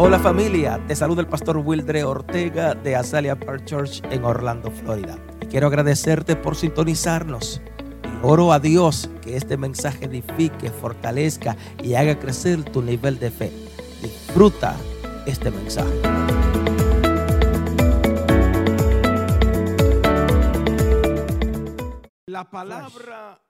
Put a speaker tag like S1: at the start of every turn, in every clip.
S1: Hola familia, te saluda el pastor Wildre Ortega de Azalea Park Church en Orlando, Florida. Y quiero agradecerte por sintonizarnos. Y oro a Dios que este mensaje edifique, fortalezca y haga crecer tu nivel de fe. Disfruta este mensaje. La palabra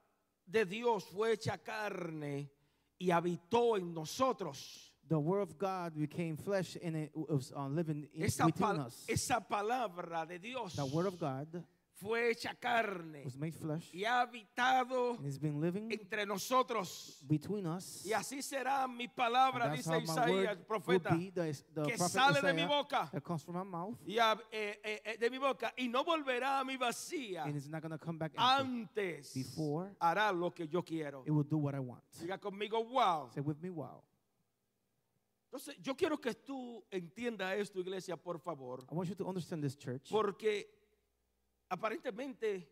S1: de Dios fue hecha carne y habitó en nosotros.
S2: The word of God became flesh and it was uh, living in,
S1: Esa,
S2: within us.
S1: esa palabra de Dios
S2: The word of God
S1: fue hecha carne
S2: was made flesh
S1: y ha habitado
S2: and has been living
S1: entre nosotros.
S2: between us.
S1: Y así será mi palabra, dice
S2: how my
S1: Isaías,
S2: word
S1: el
S2: will
S1: profeta,
S2: be, the, the
S1: que
S2: prophet
S1: sale de mi boca.
S2: that comes from my mouth
S1: y a- eh, eh, eh, de mi boca y no volverá a mi vacía.
S2: and it's not going to come back empty.
S1: Antes
S2: Before
S1: hará lo que yo quiero.
S2: It will do what I want.
S1: Diga conmigo, wow.
S2: Say with me, wow.
S1: Entonces, yo quiero que tú entiendas esto, iglesia, por favor.
S2: I want you to understand this church.
S1: Porque aparentemente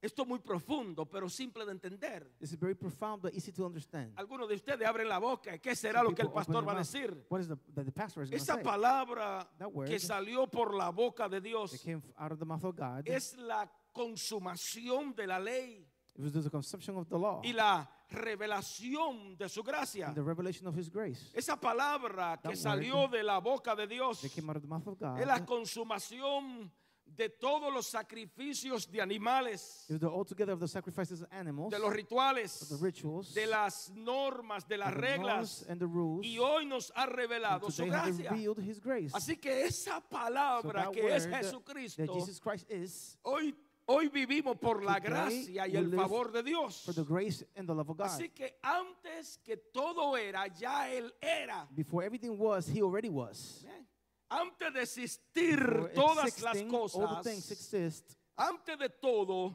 S1: esto es muy profundo, pero simple de entender.
S2: This is very profound but easy to understand.
S1: Algunos de ustedes abren la boca. ¿Qué será
S2: Some
S1: lo que el pastor va a decir?
S2: What is the, that the pastor is going to
S1: Esa palabra
S2: word
S1: que salió por la boca de Dios
S2: that came out of the mouth of God.
S1: es la consumación de la ley
S2: It was the consumption of the law
S1: y la revelación de su gracia.
S2: and the revelation of His grace.
S1: Esa palabra que
S2: That
S1: salió
S2: word
S1: de la boca de Dios
S2: That came out of the mouth of God.
S1: es la consumación de todos los sacrificios de animales,
S2: the of the sacrifices of animals,
S1: de los
S2: of
S1: rituales,
S2: the rituals,
S1: de las normas, de las
S2: of
S1: reglas.
S2: and the rules.
S1: Y hoy nos ha
S2: and
S1: revelado su gracia.
S2: revealed His grace.
S1: Así que esa
S2: So
S1: palabra
S2: that
S1: que es
S2: word
S1: Jesucristo,
S2: that Jesus Christ is
S1: hoy, hoy vivimos por la gracia y el favor de Dios.
S2: for the grace and the love of God.
S1: Así que antes que todo era, ya Él era.
S2: Before everything was, He already was.
S1: Antes de existir todas las
S2: existing, the
S1: cosas,
S2: exist.
S1: antes de todo,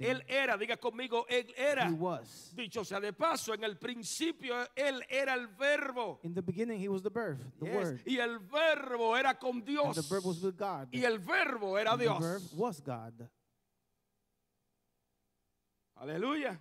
S1: Él era, diga conmigo, Él era.
S2: He was.
S1: Dicho sea de paso, en el principio Él era el verbo.
S2: In the beginning, He was the birth, the
S1: Yes.
S2: Word.
S1: Y el verbo era con
S2: And
S1: Dios.
S2: the verb was with God.
S1: Y el verbo era
S2: And the
S1: Dios.
S2: verb was God.
S1: Aleluya.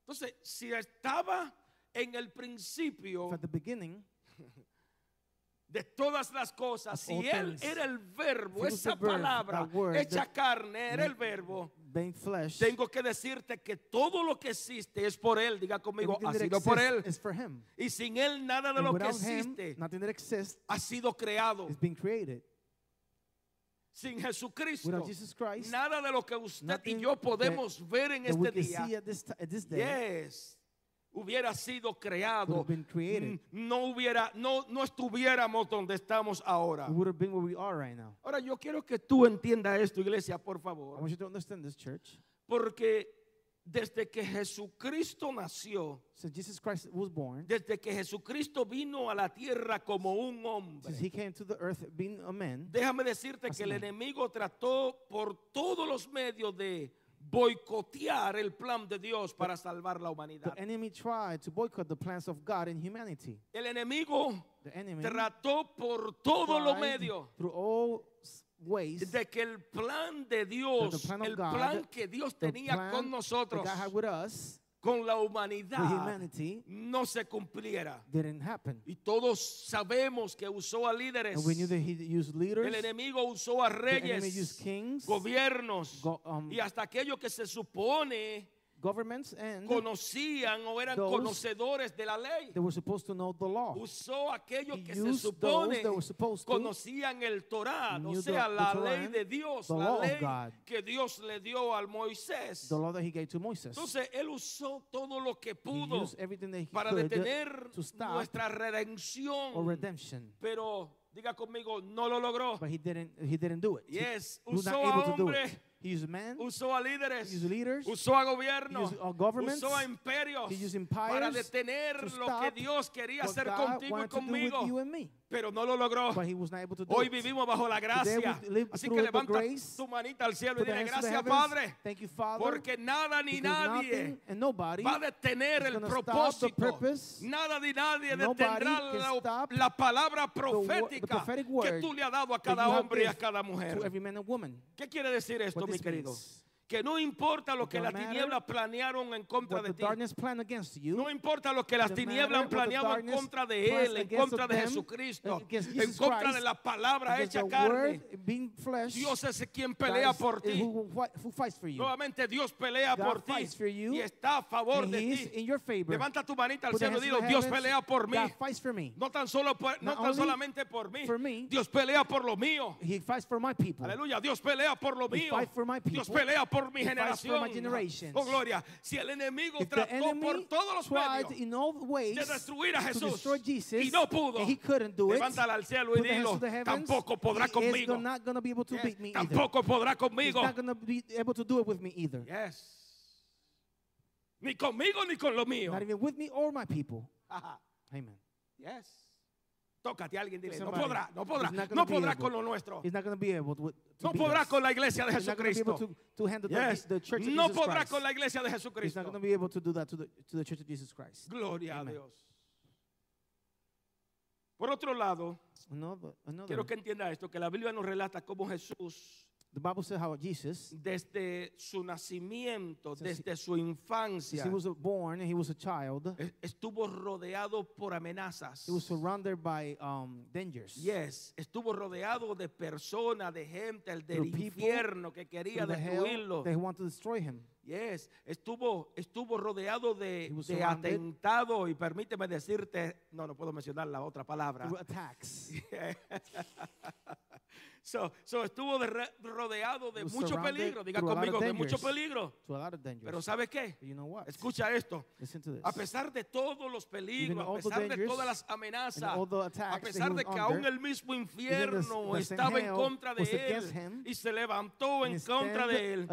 S1: Entonces, si estaba en el principio
S2: At the beginning,
S1: de todas las cosas, si Él
S2: things,
S1: era el verbo, esa palabra
S2: word,
S1: hecha carne, era el verbo,
S2: flesh,
S1: tengo que decirte que todo lo que existe es por Él. Diga conmigo, ha sido por Él. Y sin Él nada de
S2: And
S1: lo que
S2: Him,
S1: existe
S2: nothing that exists
S1: ha sido creado.
S2: being created.
S1: Sin Jesucristo,
S2: Christ,
S1: nada de lo que usted y yo podemos ver en
S2: that
S1: este día
S2: at this, at this day
S1: yes, hubiera sido creado, mm, no hubiera, no, no estuviéramos donde estamos ahora.
S2: Right.
S1: Ahora yo quiero que tú entiendas esto, iglesia, por
S2: I
S1: favor,
S2: want you to understand this,
S1: porque desde que Jesucristo nació,
S2: So Jesus Christ was born.
S1: desde que Jesucristo vino a la tierra como un hombre,
S2: Since he came to the earth being a man,
S1: déjame decirte que el enemigo trató por todos los medios de boicotear el plan de Dios para salvar la
S2: the
S1: humanidad.
S2: enemy tried to boycott the plans of God in humanity.
S1: El enemigo
S2: The enemy
S1: trató por todos los medios
S2: ways
S1: de que el plan de Dios,
S2: the plan
S1: el
S2: God,
S1: plan que Dios tenía con nosotros,
S2: us,
S1: con la humanidad,
S2: humanity,
S1: no se cumpliera.
S2: didn't happen.
S1: Y todos sabemos que usó a líderes.
S2: And we knew that he used leaders.
S1: El enemigo usó a reyes,
S2: kings,
S1: gobiernos
S2: go- um,
S1: y hasta aquellos que se supone
S2: governments, and
S1: conocían o eran
S2: Those
S1: conocedores de la ley.
S2: they were supposed to know the law.
S1: Usó aquellos
S2: He
S1: que se
S2: used
S1: supone conocían el Torah, o
S2: the-
S1: sea,
S2: the
S1: la
S2: Torah,
S1: ley de Dios,
S2: the
S1: la ley que Dios le dio al Moisés.
S2: the law that he gave to Moses.
S1: Entonces él usó todo lo que pudo para detener
S2: to stop
S1: nuestra
S2: or
S1: redención,
S2: redemption,
S1: pero diga conmigo, no lo logró.
S2: but he didn't. He didn't do it.
S1: Yes,
S2: he
S1: usó a hombres.
S2: He used man.
S1: usó a líderes,
S2: He used leaders.
S1: usó a gobiernos,
S2: uh,
S1: usó a imperios
S2: He used
S1: para detener
S2: to
S1: lo que Dios quería hacer
S2: God
S1: contigo y
S2: wanted to do
S1: conmigo,
S2: with you and me,
S1: pero no lo logró.
S2: but he was not able to do
S1: Hoy
S2: it.
S1: vivimos bajo la gracia. Así que levanta tu manita al cielo y dile gracias. Padre,
S2: Thank you, Father.
S1: porque nada ni nadie va a detener el propósito. Nada ni nadie detendrá la, palabra
S2: the
S1: profética que tú le has dado a cada hombre y a cada mujer. ¿Qué quiere decir esto, mi querido? Que no importa lo que las tinieblas planearon en contra de ti. No importa lo que las tinieblas han planeado en contra de Él, en
S2: against
S1: contra de Jesucristo, en contra de la palabra hecha carne. Dios es quien pelea por ti. Nuevamente Dios pelea por ti y está a favor de ti. Levanta tu manita al cielo y dilo, Dios pelea por mí. No tan solo por- no tan solamente por mí. Dios pelea por lo mío. Aleluya, Dios pelea por lo mío. Dios pelea por mi
S2: fights for
S1: generación. Oh, gloria. Si el enemigo
S2: If
S1: trató por todos los medios de destruir a Jesús
S2: Jesus,
S1: y no pudo,
S2: and he couldn't do it,
S1: levántala al cielo y dilo, tampoco podrá conmigo.
S2: not to be able to
S1: Yes,
S2: beat me either.
S1: Tampoco podrá
S2: He's
S1: conmigo.
S2: not going to be able to do it with me either.
S1: Yes. Ni conmigo ni con lo mío.
S2: Not even with me or my people. Amen.
S1: Yes. Tócate a alguien, dile, no podrá, no podrá, no podrá con lo nuestro. No podrá con la iglesia de Jesucristo. No podrá con la iglesia de Jesucristo. Gloria a. Dios. Por otro lado,
S2: Another, another.
S1: quiero que entienda esto, que la Biblia nos relata cómo Jesús,
S2: The Bible says how Jesus,
S1: desde su nacimiento,
S2: he-
S1: desde su infancia,
S2: he was born he was a child,
S1: es- estuvo rodeado por amenazas.
S2: he was surrounded by um, dangers.
S1: Yes, estuvo rodeado de personas, de gente, el del
S2: people,
S1: infierno que quería destruirlo.
S2: they want to destroy him.
S1: Yes, estuvo, estuvo rodeado de,
S2: He was
S1: de
S2: surrounded.
S1: atentado y permíteme decirte, no, no puedo mencionar la otra palabra.
S2: Through attacks.
S1: So, so estuvo de re- rodeado de mucho peligro, diga conmigo, de mucho peligro. Pero ¿sabe qué?
S2: You know what?
S1: Escucha esto. A pesar de todos los peligros, a pesar de todas las amenazas, a pesar de que aún el mismo infierno estaba en contra de él y se levantó en contra de él,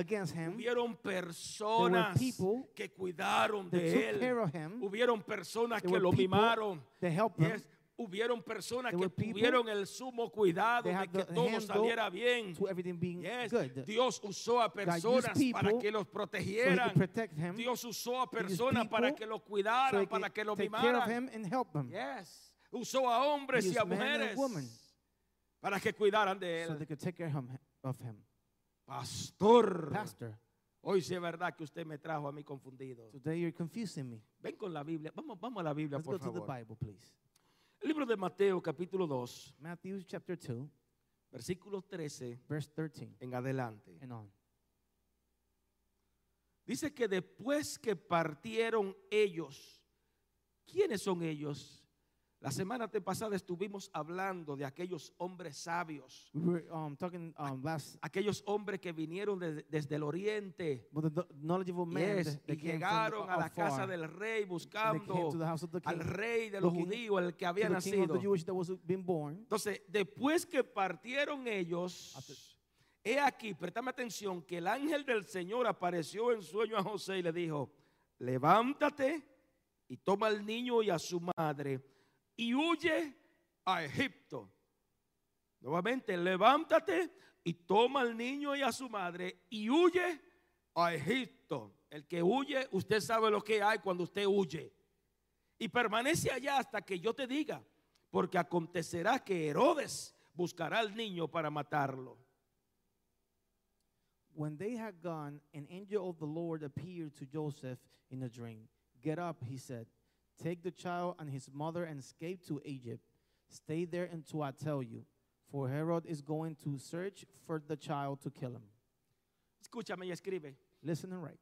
S1: hubieron personas que cuidaron de él, hubieron personas que lo mimaron, Yes, hubieron personas que tuvieron el sumo cuidado de que todo saliera bien. Yes. Dios usó a personas para que los
S2: so
S1: protegieran.
S2: him,
S1: Dios usó a personas para que lo
S2: so
S1: cuidaran,
S2: he
S1: para que lo
S2: take care of
S1: mimaran. Yes. Usó a hombres y a mujeres para que cuidaran de
S2: so
S1: él.
S2: they could take care of him.
S1: Pastor,
S2: Pastor,
S1: hoy sí es verdad que usted me trajo a mí confundido.
S2: today you're confusing me.
S1: Ven con la Biblia. Vamos, vamos a la Biblia,
S2: Let's
S1: por
S2: go to the
S1: favor.
S2: Bible, please.
S1: Libro de Mateo, capítulo 2,
S2: Matthew chapter 2,
S1: versículo 13
S2: verse 13
S1: en adelante.
S2: and on.
S1: Dice que después que partieron ellos, ¿quiénes son ellos? La semana pasada estuvimos hablando de aquellos hombres sabios,
S2: We were um, talking um, last
S1: aquellos hombres que vinieron de- desde el oriente
S2: the
S1: yes, y
S2: from
S1: llegaron a la
S2: afar.
S1: casa del rey buscando
S2: to the house of the king,
S1: al rey de los judíos, el que había nacido. Entonces, después que partieron ellos, he aquí, préstame atención, que el ángel del Señor apareció en sueño a José y le dijo, levántate y toma al niño y a su madre y huye a Egipto. Nuevamente, levántate y toma al niño y a su madre y huye a Egipto. El que huye, usted sabe lo que hay cuando usted huye. Y permanece allá hasta que yo te diga, porque acontecerá que Herodes buscará al niño para matarlo.
S2: When they had gone, an angel of the Lord appeared to Joseph in a dream. Get up, he said. Take the child and his mother and escape to Egypt. Stay there until I tell you, for Herod is going to search for the child to kill him.
S1: Escúchame y escribe.
S2: Listen and write.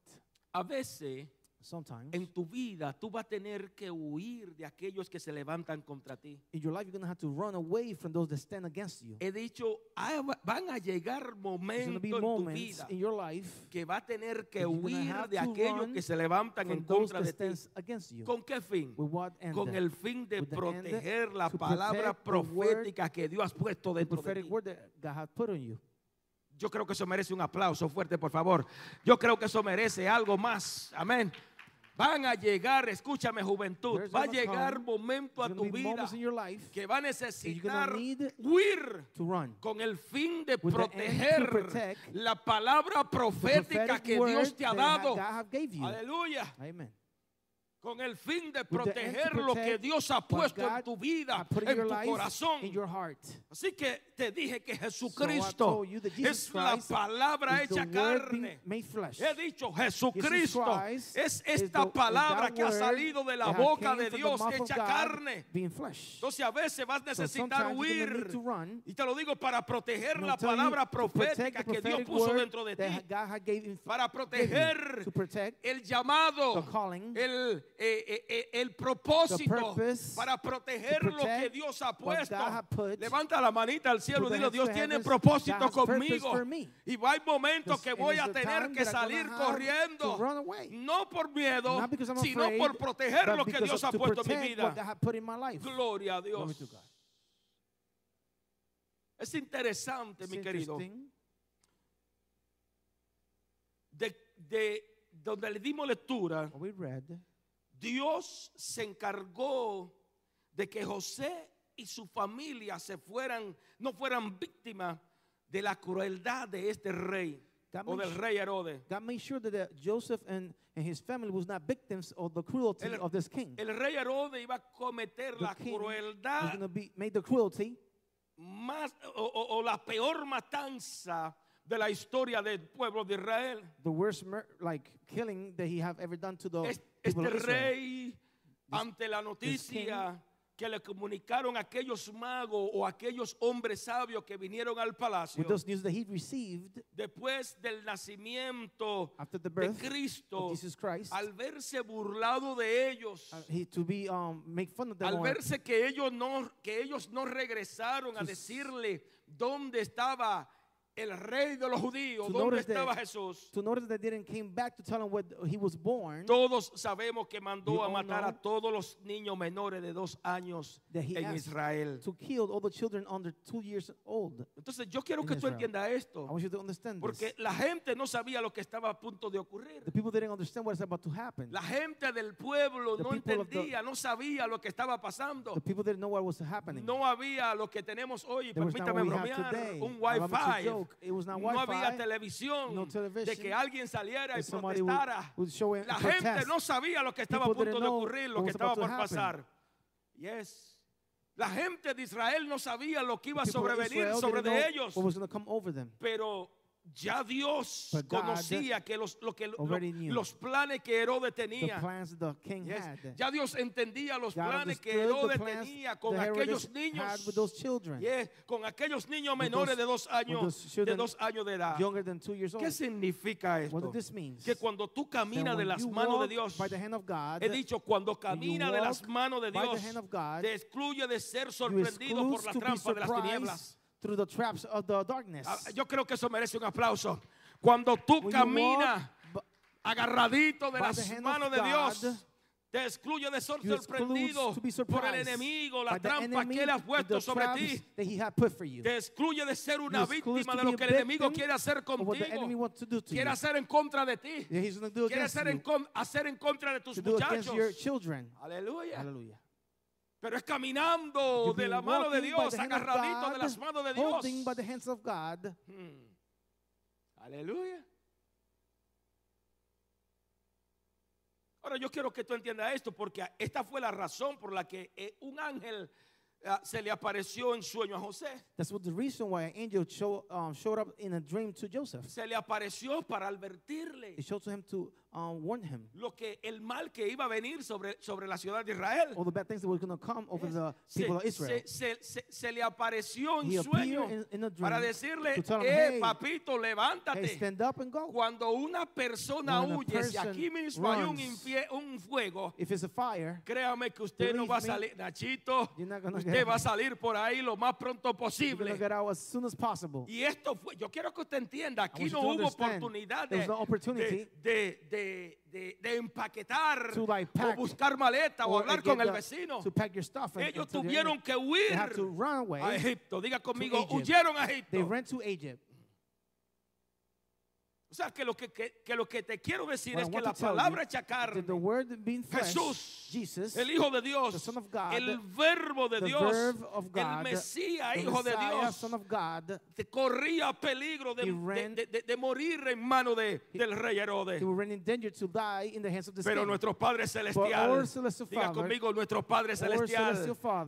S1: A veces
S2: Sometimes
S1: en tu vida tú vas a tener que huir de aquellos que se levantan contra ti.
S2: in your life, you're going to have to run away from those that stand against you.
S1: He dicho, ah, va- van a llegar
S2: There's going
S1: momentos
S2: to be
S1: en tu
S2: moments
S1: vida
S2: in your life
S1: que va a tener que
S2: that you're gonna
S1: huir
S2: have
S1: de
S2: to
S1: aquellos
S2: run
S1: que se levantan en
S2: from those
S1: contra
S2: that
S1: de ti.
S2: stand against you.
S1: ¿Con qué fin?
S2: With what end?
S1: Con el fin de
S2: With the end
S1: proteger la
S2: to
S1: palabra
S2: protect the word-
S1: profética que Dios ha puesto
S2: the
S1: dentro de
S2: prophetic
S1: ti.
S2: word that God has put on you.
S1: Yo creo que eso merece un aplauso fuerte, por favor. Yo creo que eso merece algo más. Amén. Van a llegar, escúchame juventud, va a llegar momento a tu vida que va a necesitar huir con el fin de proteger la palabra profética que Dios te ha dado. Aleluya.
S2: Amen.
S1: Con el fin de proteger lo que Dios ha puesto en tu vida, en tu corazón. Así que te dije que Jesucristo es la palabra hecha carne. He dicho, Jesucristo es esta palabra que ha salido de la boca de Dios hecha carne. Entonces a veces vas a necesitar huir. Y te lo digo para proteger la palabra profética que Dios puso dentro de ti. Para proteger el llamado, el, eh, eh, eh, el propósito, para proteger lo que Dios ha puesto. Levanta la manita al cielo y dile, Dios tiene propósito conmigo. Y va a momentos que voy a tener que salir corriendo. No por miedo, sino por proteger lo que Dios ha
S2: to
S1: puesto en mi vida. Gloria a Dios. Es interesante, mi querido. de, de donde le dimos lectura,
S2: What we read,
S1: Dios se encargó de que José y su familia se fueran, no fueran víctimas de la crueldad de este rey o del rey Herodes.
S2: God made sure that uh, Joseph and, and his family was not victims of the cruelty
S1: El-
S2: of this king.
S1: El rey Herodes iba a cometer
S2: The
S1: la crueldad
S2: be made the cruelty,
S1: más o, o- o la peor matanza de la historia del pueblo de Israel.
S2: the worst like killing that he have ever done to the
S1: Es-
S2: people
S1: Este
S2: of Israel.
S1: rey, ante la noticia que le comunicaron aquellos magos o aquellos hombres sabios que vinieron al palacio,
S2: With those news that he received
S1: después del nacimiento
S2: after the
S1: de
S2: birth
S1: Cristo,
S2: Christ,
S1: al verse burlado de ellos,
S2: uh, he, to be um, make fun of them
S1: al verse que ellos no que ellos no regresaron a decirle dónde estaba el rey de los judíos,
S2: To
S1: dónde
S2: notice that-
S1: estaba Jesús.
S2: to notice that they didn't came back to tell him where he was born,
S1: Todos sabemos que mandó a matar a todos los niños menores de dos años en Israel.
S2: to kill all the children under two years old.
S1: Entonces yo quiero que tú entiendas
S2: I
S1: esto,
S2: want you to understand
S1: porque
S2: this.
S1: la gente no sabía lo que estaba a punto de ocurrir.
S2: The people didn't understand about to happen.
S1: La gente del pueblo
S2: The
S1: no
S2: the-
S1: entendía, no sabía lo que estaba pasando.
S2: The people didn't know what was happening.
S1: No había lo que tenemos hoy,
S2: There
S1: permítame bromear, un wifi.
S2: Joke. It was not
S1: No había televisión
S2: no
S1: de que alguien saliera y
S2: would,
S1: protestara.
S2: would
S1: La
S2: protest.
S1: gente no sabía lo que estaba a
S2: People
S1: punto
S2: didn't
S1: de ocurrir, lo que estaba por pasar. Yes. La gente de Israel no sabía lo que iba a sobrevenir sobre de ellos.
S2: What was going to come over them.
S1: Pero ya Dios
S2: But God
S1: conocía que los, lo que, lo- los planes que Herodes tenía. Yes. Ya Dios entendía los
S2: God
S1: planes que Herodes tenía con aquellos niños. Yes, con aquellos niños menores
S2: those-
S1: de dos años, de dos años de edad. ¿Qué significa esto? Que cuando tú caminas de las manos de Dios,
S2: by the hand of God,
S1: he dicho, cuando camina de las manos de Dios,
S2: God,
S1: te excluye de ser sorprendido por la trampa de las tinieblas.
S2: Through the traps of the darkness.
S1: Ah, Yo creo que eso merece un aplauso. Cuando tú caminas agarradito de las manos de Dios, te excluye de ser sorprendido por el enemigo, la trampa que él ha puesto sobre ti. Te excluye de ser una víctima de lo que el enemigo quiere hacer contigo. Quiere hacer en contra de ti. Quiere hacer en, hacer en contra de tus muchachos. Aleluya. Pero es caminando de la mano de Dios, agarradito de
S2: God,
S1: las manos de Dios.
S2: By the hands of God.
S1: Hmm. Aleluya. Ahora yo quiero que tú entiendas esto porque esta fue la razón por la que eh, un ángel ah, se le apareció en sueño a José.
S2: That's what the reason why an angel show, um, showed up in a dream to Joseph.
S1: Se le apareció para advertirle
S2: It showed to him to him
S1: lo que el mal que iba a venir sobre, sobre la ciudad de Israel.
S2: all the bad things that were going to come over the
S1: Se,
S2: of Israel.
S1: se- se- se- se le apareció en
S2: He
S1: sueño
S2: appeared in, in a dream
S1: para decirle,
S2: to tell him,
S1: eh,
S2: hey,
S1: papito,
S2: hey,
S1: levántate.
S2: stand up and go.
S1: Cuando una persona
S2: When
S1: huye, si aquí mismo hay un,
S2: runs,
S1: infie- un fuego,
S2: If it's a fire,
S1: créame que usted no va a salir, Nachito, usted va a salir por ahí lo más pronto posible.
S2: to get out as soon as possible.
S1: Y esto fue, yo quiero que usted entienda, aquí no hubo oportunidad
S2: no
S1: de, de- de- de empaquetar
S2: to, like,
S1: o
S2: pack
S1: buscar maleta o hablar con el vecino.
S2: to pack your stuff. and-
S1: Ellos tuvieron que
S2: They
S1: huir a Egipto. Diga conmigo, huyeron a
S2: They
S1: Egipto.
S2: ran to Egypt.
S1: O sea que lo que, que- que lo que te quiero decir es que la palabra hecha carne, Jesús,
S2: Jesus,
S1: el Hijo de Dios,
S2: God,
S1: el verbo de Dios, el Mesías, Hijo de Dios,
S2: God,
S1: te corría peligro de,
S2: He
S1: de-
S2: ran-
S1: de- de- de morir en mano de, del rey Herodes. Pero nuestro Padre Celestial, diga conmigo, nuestro Padre Celestial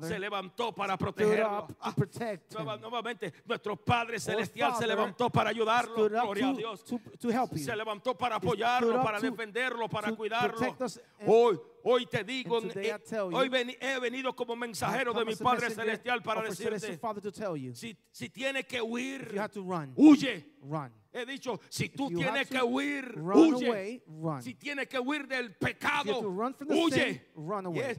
S1: se levantó para protegerlo. Ah, nuevamente, nuestro Padre Celestial se levantó para ayudarlo. Gloria a Dios.
S2: To, help you.
S1: Se levantó para apoyarlo, para defenderlo, para cuidarlo. Hoy, hoy te digo, eh, hoy he venido como mensajero de mi Padre Celestial para decirte, si, si tienes que huir, huye. He dicho, si tú tienes que huir,
S2: run
S1: huye.
S2: away, run.
S1: Si tienes que huir del pecado, huye.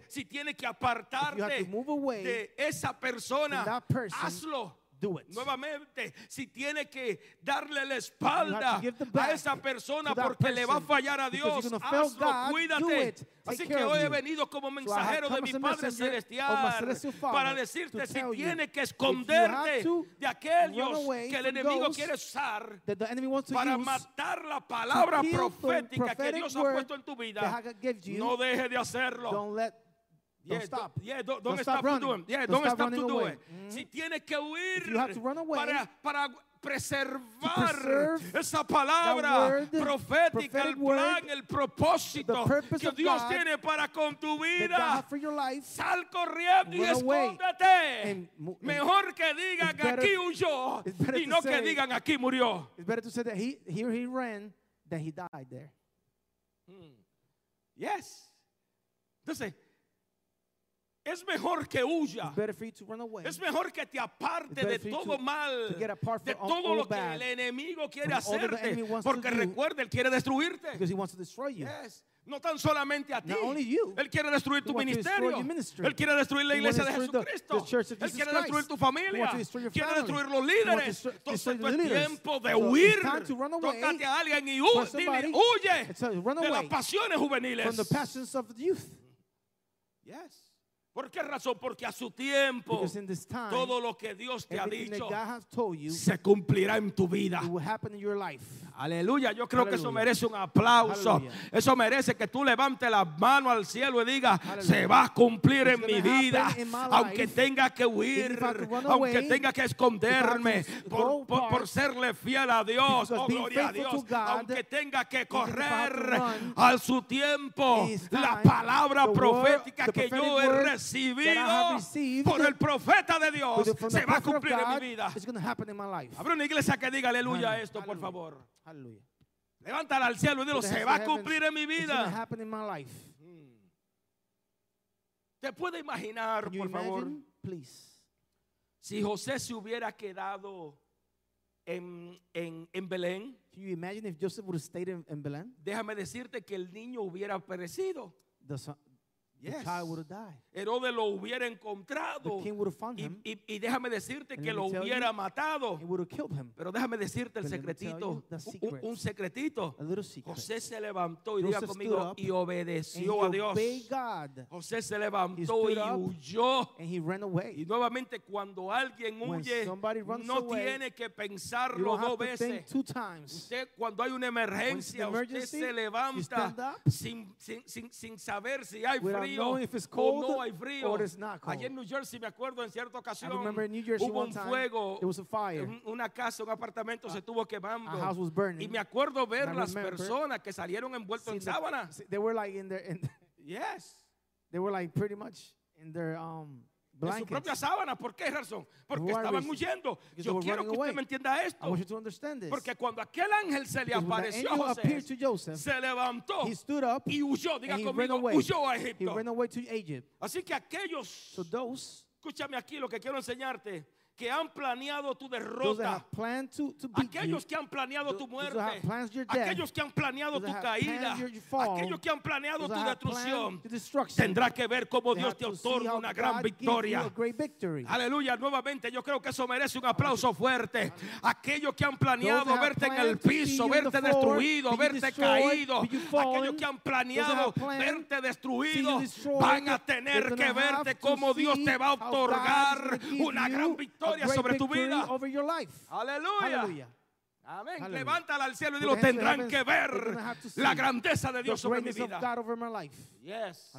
S1: Si tienes que apartarte de esa persona, hazlo.
S2: Do it.
S1: Nuevamente, si tiene que darle la espalda a esa persona porque le va a fallar a Dios, hazlo,
S2: God,
S1: cuídate.
S2: it.
S1: Así que hoy he venido como
S2: So
S1: mensajero de mi Padre Celestial para decirte si tiene que esconderte
S2: to
S1: de aquellos que el enemigo quiere usar para matar la palabra profética que Dios ha puesto en tu vida. No deje de hacerlo.
S2: Let, don't
S1: Yeah,
S2: stop.
S1: yeah, don't,
S2: Don't
S1: don't
S2: stop
S1: stop to do it. Yeah,
S2: Don't
S1: don't
S2: stop
S1: stop to do it.
S2: Mhm.
S1: Si tiene que huir
S2: away,
S1: para, para preservar esa palabra
S2: word,
S1: profética, el plan,
S2: word,
S1: el propósito que Dios
S2: God
S1: tiene para con tu vida.
S2: life.
S1: Sal corriendo y escóndete.
S2: and
S1: Mejor que digan
S2: better-
S1: aquí huyó y no que digan aquí murió.
S2: It's better to say that he here he ran than he died there.
S1: Yes. Entonces, es mejor que huya. Es mejor que te aparte de todo
S2: to-
S1: mal,
S2: to
S1: de todo lo que el enemigo quiere hacerte. Porque recuerda, él quiere destruirte. Yes. No tan solamente a ti.
S2: You.
S1: Él quiere destruir tu ministerio. Él quiere destruir la iglesia de Jesucristo. Él quiere destruir tu familia. Quiere destruir los líderes. Entonces es tiempo de huir. Tócate a alguien y huye
S2: run
S1: de las pasiones juveniles. Yes. ¿Por qué razón? Porque a su tiempo
S2: time,
S1: todo lo que Dios te ha dicho
S2: you,
S1: se cumplirá en tu vida. Aleluya, yo creo que eso merece un aplauso.
S2: Aleluya.
S1: Eso merece que tú levantes las manos al cielo y digas, se va a cumplir en mi vida, aunque tenga que huir, aunque tenga que esconderme por, por- serle fiel a Dios, oh gloria a Dios, aunque tenga que correr a su tiempo, la palabra profética que yo he recibido por el profeta de Dios, se va a cumplir en mi vida. Habrá una iglesia que diga aleluya a esto, por favor.
S2: Hallelujah.
S1: Levántala al cielo y dilo, se va a cumplir en mi vida.
S2: life.
S1: ¿Te puede imaginar, por favor?
S2: Please.
S1: si José se hubiera quedado en, en, en Belén?
S2: Can you imagine if Joseph would have stayed in, in Belen?
S1: Déjame decirte que el niño hubiera perecido.
S2: The, son, the
S1: Yes.
S2: child would have died.
S1: Herodes lo hubiera
S2: The
S1: encontrado.
S2: king would have found
S1: Y,
S2: him.
S1: y- y déjame decirte
S2: And
S1: que lo hubiera
S2: you,
S1: matado.
S2: He would have killed him.
S1: Pero déjame decirte el
S2: But
S1: secretito.
S2: you the
S1: un-
S2: secret.
S1: Un, secretito.
S2: A little secret.
S1: José se levantó y diga conmigo y obedeció a Dios. José se levantó y huyó.
S2: And he ran away.
S1: Y nuevamente cuando alguien huye, no
S2: away,
S1: tiene que pensarlo dos veces.
S2: think two times.
S1: Usted cuando hay una emergencia, usted se levanta sin, sin, sin, sin saber si hay
S2: without
S1: frío
S2: if it's
S1: o
S2: cold
S1: no hay frío.
S2: or it's not cold.
S1: Allí en New Jersey me acuerdo en cierta
S2: I
S1: ocasión
S2: remember in New Jersey
S1: hubo
S2: one
S1: un
S2: time,
S1: fuego,
S2: there was a fire.
S1: un- una casa, un apartamento se estuvo quemando.
S2: A house was burning.
S1: Y me acuerdo ver las personas que salieron envueltos en sábana.
S2: they were like in their, in,
S1: Yes.
S2: they were like pretty much in their um,
S1: En su propia
S2: blankets.
S1: sábana. ¿Por qué razón? Porque estaban huyendo. Yo quiero que usted me entienda esto. Porque cuando aquel ángel se le apareció a José,
S2: Joseph,
S1: se levantó y huyó. Diga conmigo, huyó a Egipto.
S2: ran away to Egypt.
S1: Así que aquellos, escúchame aquí lo que quiero enseñarte, que han planeado tu derrota.
S2: to, to you,
S1: Aquellos que han planeado tu muerte,
S2: death,
S1: aquellos que han planeado tu caída,
S2: fall,
S1: aquellos que han planeado tu destrucción, tendrá que ver cómo Dios te otorga una gran victoria. Aleluya, nuevamente yo creo que eso merece un aplauso fuerte. Aquellos que han planeado verte en el piso, verte destruido, verte caído. Aquellos que han planeado verte destruido, van a tener que verte cómo Dios te va a otorgar una gran
S2: a
S1: victoria
S2: great
S1: sobre tu vida.
S2: over your life.
S1: Aleluya.
S2: Hallelujah.
S1: Amén. Levántala al cielo y dilo, tendrán
S2: heaven.
S1: que ver la grandeza de Dios sobre mi vida.
S2: God over my life.
S1: Yes.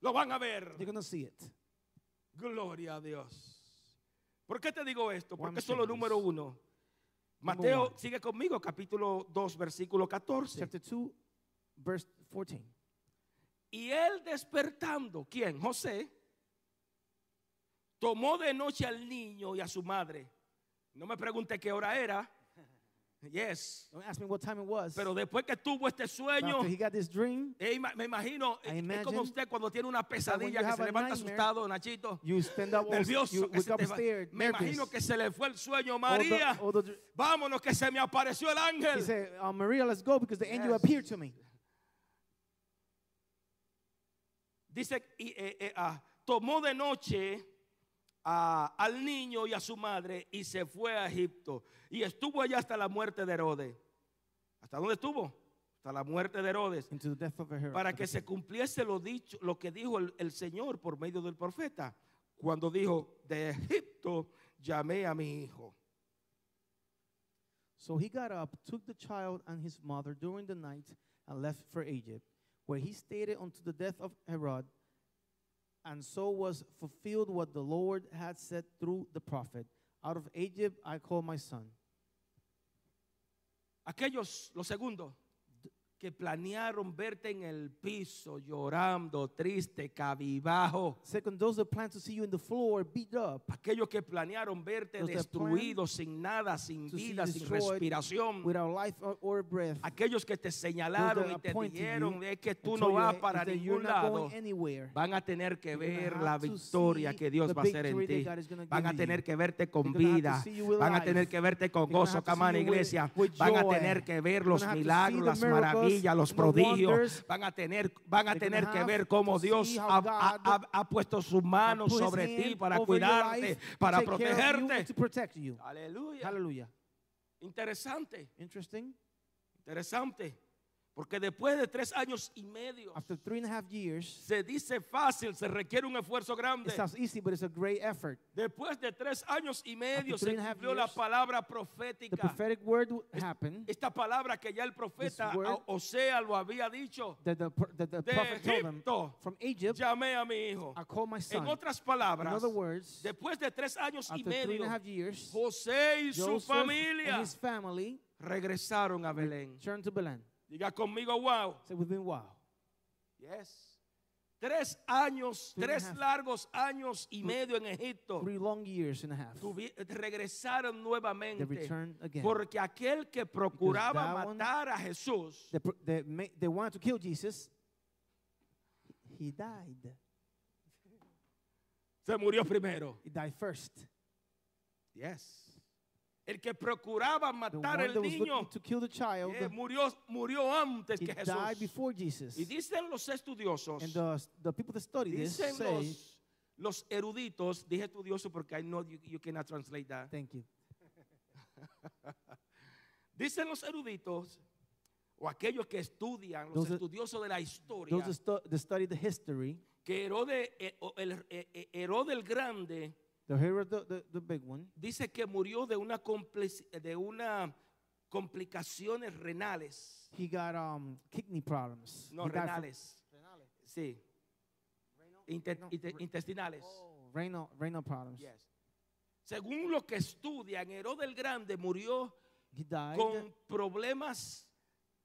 S1: Lo van a ver.
S2: See it.
S1: Gloria a Dios. ¿Por qué te digo esto? Porque es solo número uno. Mateo, sigue conmigo, capítulo 2, versículo 14.
S2: Chapter 2, verse 14.
S1: Y él despertando, ¿quién? José, tomó de noche al niño y a su madre. No me pregunte qué hora era. Yes.
S2: Don't ask me what time it was.
S1: Pero después que tuvo este sueño,
S2: he got this dream,
S1: eh, me imagino, eh, es como usted cuando tiene una pesadilla que se levanta asustado, Nachito.
S2: you stand up,
S1: Nervioso.
S2: you wake up scared,
S1: me imagino
S2: nervous.
S1: que se le fue el sueño,
S2: All the-
S1: María.
S2: all the-
S1: Vámonos que se me apareció el
S2: he
S1: ángel.
S2: said, uh, Maria, let's go because the angel
S1: Yes.
S2: appeared to me.
S1: Dice, y, eh, eh, ah, tomó de noche a- al niño y a su madre y se fue a Egipto. Y estuvo allá hasta la muerte de Herodes. ¿Hasta dónde estuvo? Hasta la muerte de Herodes.
S2: Into the death of Herod.
S1: Para que se cumpliese lo dicho, lo que dijo el, el Señor por medio del profeta. Cuando dijo, de Egipto llamé a mi hijo.
S2: So he got up, took the child and his mother during the night, and left for Egypt, where he stayed unto the death of Herod. And so was fulfilled what the Lord had said through the prophet Out of Egypt I call my son.
S1: Aquellos, lo segundo, que planearon verte en el piso llorando, triste, cabibajo.
S2: Second, those that plan to see you in the floor beat up,
S1: Aquellos que planearon verte
S2: Those
S1: destruido, sin nada, sin vida, sin respiración.
S2: without life or, breath.
S1: Aquellos que te señalaron y te dijeron es que tú no vas para ningún lado. Van a tener que ver la
S2: to
S1: victoria que Dios va a hacer en ti. Van a tener que verte con vida. Van a tener que verte con gozo, camana iglesia. Van a tener que ver los milagros, las
S2: miracles,
S1: maravillas, los prodigios. Van a tener, van a tener que ver cómo Dios ha, puesto su mano
S2: put his
S1: sobre ti para cuidarte,
S2: life,
S1: para protegerte. Aleluya.
S2: Hallelujah.
S1: Interesante, interesante. Porque después de tres años y medio,
S2: After three and a half years,
S1: se dice fácil, se requiere un esfuerzo grande.
S2: it sounds easy, but it's a great effort.
S1: Después de tres años y medio se cumplió la
S2: years,
S1: palabra
S2: The
S1: profética.
S2: prophetic word happened
S1: Esta palabra que ya el profeta
S2: word-
S1: Osea lo había dicho.
S2: that the, that the
S1: De
S2: prophet told them
S1: Egipto
S2: from Egypt,
S1: llamé a mi hijo.
S2: I call my
S1: En
S2: son.
S1: otras
S2: In
S1: palabras,
S2: other words,
S1: después de tres años y
S2: after three
S1: medio,
S2: and a half years,
S1: José y su
S2: Joseph
S1: familia
S2: and his family
S1: regresaron a Belén.
S2: to Belen.
S1: Diga conmigo, wow.
S2: Say, we've been wow.
S1: Yes. Tres años,
S2: Three
S1: tres
S2: half.
S1: largos años y medio en Egipto.
S2: Three long years and a half.
S1: Regresaron
S2: They
S1: nuevamente.
S2: returned again.
S1: Porque aquel que procuraba
S2: that one-
S1: matar a Jesús
S2: They, they, they wanted to kill Jesus. He died.
S1: se murió primero.
S2: He died first.
S1: Yes. El que procuraba matar
S2: was
S1: niño
S2: looking to kill the child,
S1: eh, murió, murió antes que
S2: died
S1: Jesús.
S2: before Jesus.
S1: Y dicen los estudiosos,
S2: And the, the people that study this
S1: dicen
S2: say,
S1: los, los eruditos, dije estudioso porque I know you, you cannot translate that.
S2: thank you.
S1: Dicen los eruditos, o aquellos que estudian, los
S2: Those
S1: estudiosos de la historia,
S2: Those that, stu- that study the history,
S1: que Herodes, eh, eh, eh, Herodes el Grande
S2: the Herod, the, the, the big one,
S1: dice que murió de una, de una complicaciones renales,
S2: he got um, kidney problems.
S1: no
S2: He from-
S1: renales, sí, intestinales.
S2: Oh, renal, renal problems.
S1: Yes. Según lo que estudian, Herodes el Grande murió con problemas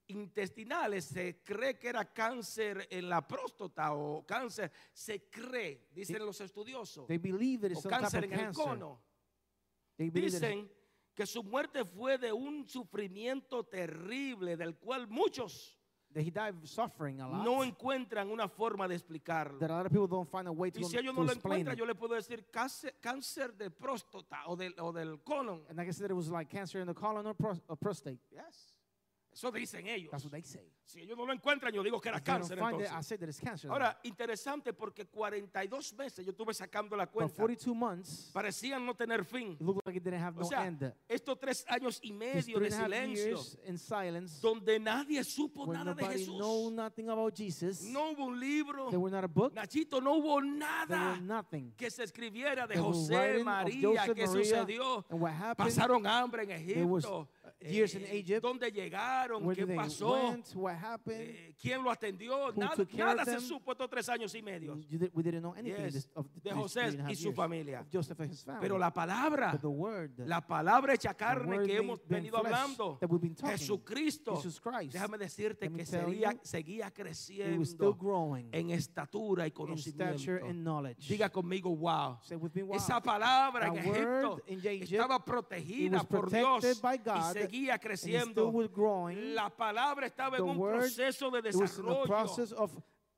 S1: intestinales. Se cree que era cáncer en la próstata o cáncer. Se cree, dicen los estudiosos.
S2: They believe it is
S1: O cáncer en el cono.
S2: They that
S1: Dicen que su muerte fue de un sufrimiento terrible del cual muchos
S2: that he died suffering a lot.
S1: no encuentran una forma de explicarlo.
S2: that a lot of people don't find a way to,
S1: Y si ellos no lo encuentran, yo le puedo decir cáncer, cáncer de próstata o del, o del colon.
S2: And I said, it was like cancer in the colon or prostate.
S1: Yes. Eso dicen ellos.
S2: That's what they say.
S1: Si ellos no lo encuentran, yo digo que era cáncer entonces. Ahora, interesante porque 42 meses yo estuve sacando la cuenta.
S2: 42 months,
S1: Parecían no tener fin. O
S2: no
S1: sea,
S2: end.
S1: estos tres años y medio de silencio, donde nadie supo nada de Jesús. No hubo un libro. Nachito, no hubo nada que se escribiera de José, María, que sucedió. Pasaron hambre en Egipto.
S2: years in Egypt.
S1: ¿Dónde llegaron? ¿Qué pasó?
S2: Went, what happened.
S1: Eh, ¿Quién lo atendió?
S2: Who
S1: Nada,
S2: took care
S1: nada
S2: of
S1: se
S2: them?
S1: supo estos tres años y medio.
S2: You did- we didn't know anything
S1: Yes,
S2: this, of
S1: de
S2: these
S1: José
S2: three and a half
S1: y su
S2: years
S1: familia.
S2: of Joseph and his family.
S1: Pero la palabra,
S2: But the word,
S1: la palabra hecha carne
S2: word
S1: que hemos venido
S2: flesh
S1: hablando,
S2: that we've been talking,
S1: Jesucristo,
S2: Jesus Christ,
S1: déjame decirte
S2: let me
S1: que
S2: tell
S1: seguía,
S2: you,
S1: seguía
S2: it was still
S1: creciendo
S2: growing
S1: en estatura y
S2: in stature
S1: conocimiento.
S2: and knowledge.
S1: Diga conmigo, wow.
S2: Say with me, wow.
S1: Esa palabra en
S2: That
S1: Egipto
S2: word in Egypt,
S1: estaba
S2: it
S1: protegida
S2: was
S1: por
S2: protected
S1: Dios
S2: by
S1: y
S2: God,
S1: seguía
S2: and it
S1: creciendo.
S2: still was growing.
S1: La palabra estaba en
S2: The
S1: un
S2: word, It was in the process of,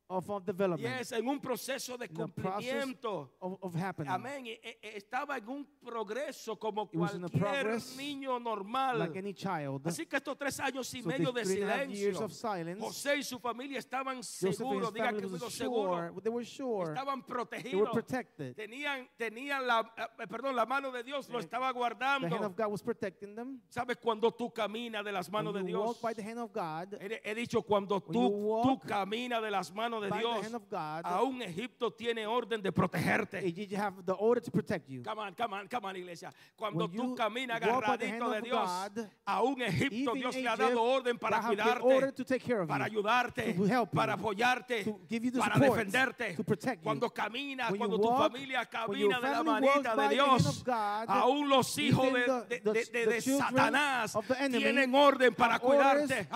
S2: of, of development,
S1: Yes, en un proceso de cumplimiento.
S2: of, of happening.
S1: Amén. E- e- Estaba en un progreso como
S2: It
S1: cualquier niño normal.
S2: Like any child.
S1: Así que estos tres años y
S2: So
S1: medio de silencio,
S2: silence,
S1: José y su familia estaban seguros, diga
S2: was
S1: seguro,
S2: sure, they were sure,
S1: estaban
S2: they were
S1: protegidos.
S2: protected.
S1: Tenían, tenían la, eh, perdón, la mano de Dios lo estaba
S2: The hand
S1: guardando.
S2: of God was protecting them.
S1: ¿Sabes cuando tú caminas de las manos de
S2: When
S1: Dios?
S2: walk by the hand of God,
S1: He, he dicho cuando tú, tú caminas de las manos de
S2: by the
S1: Dios,
S2: God,
S1: aún Egipto tiene orden de protegerte.
S2: have the order to protect you.
S1: Come on, come on, come on, iglesia. Cuando
S2: When
S1: tú caminas agarradito de Dios,
S2: God,
S1: aún Egipto Dios le ha
S2: Egypt,
S1: dado orden para cuidarte,
S2: to take care of
S1: para ayudarte,
S2: to help you,
S1: para apoyarte,
S2: to give you the
S1: para
S2: support,
S1: defenderte.
S2: to protect you.
S1: Cuando caminas,
S2: When
S1: cuando tu
S2: walk,
S1: familia camina de la manita de Dios,
S2: God,
S1: aún los hijos de,
S2: the-
S1: de- de- de- de Satanás tienen orden para cuidarte.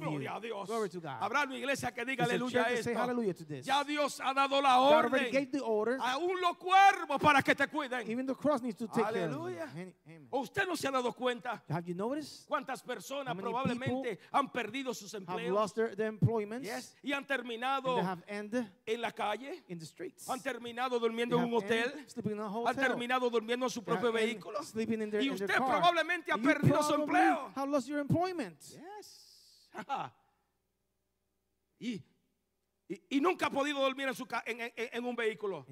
S1: Gloria a Dios. Habrá una iglesia que diga aleluya a
S2: say
S1: esto.
S2: hallelujah to this.
S1: Ya Dios ha dado la
S2: God already
S1: orden.
S2: gave the order.
S1: Aún los cuervos para que te cuiden.
S2: Even the cross needs to take care of.
S1: Aleluya.
S2: Amen. Amen.
S1: ¿O usted no se ha dado cuenta
S2: Have you noticed?
S1: cuántas personas
S2: How many
S1: probablemente han perdido sus
S2: Have
S1: empleos
S2: lost their, their employments
S1: Yes. y han
S2: and
S1: terminado
S2: they have ended
S1: en la calle?
S2: in the streets.
S1: ¿Han terminado durmiendo
S2: They
S1: en un
S2: have
S1: hotel?
S2: ended sleeping in a
S1: ¿Han
S2: hotel.
S1: terminado durmiendo en su
S2: They have
S1: propio
S2: ended
S1: vehículo?
S2: sleeping in their,
S1: Y
S2: in their
S1: usted
S2: car.
S1: probablemente ha
S2: You
S1: perdido su
S2: probably
S1: empleo.
S2: have lost your employment.
S1: Yes. y, y, y nunca ha podido dormir en, su en, en- en un vehículo.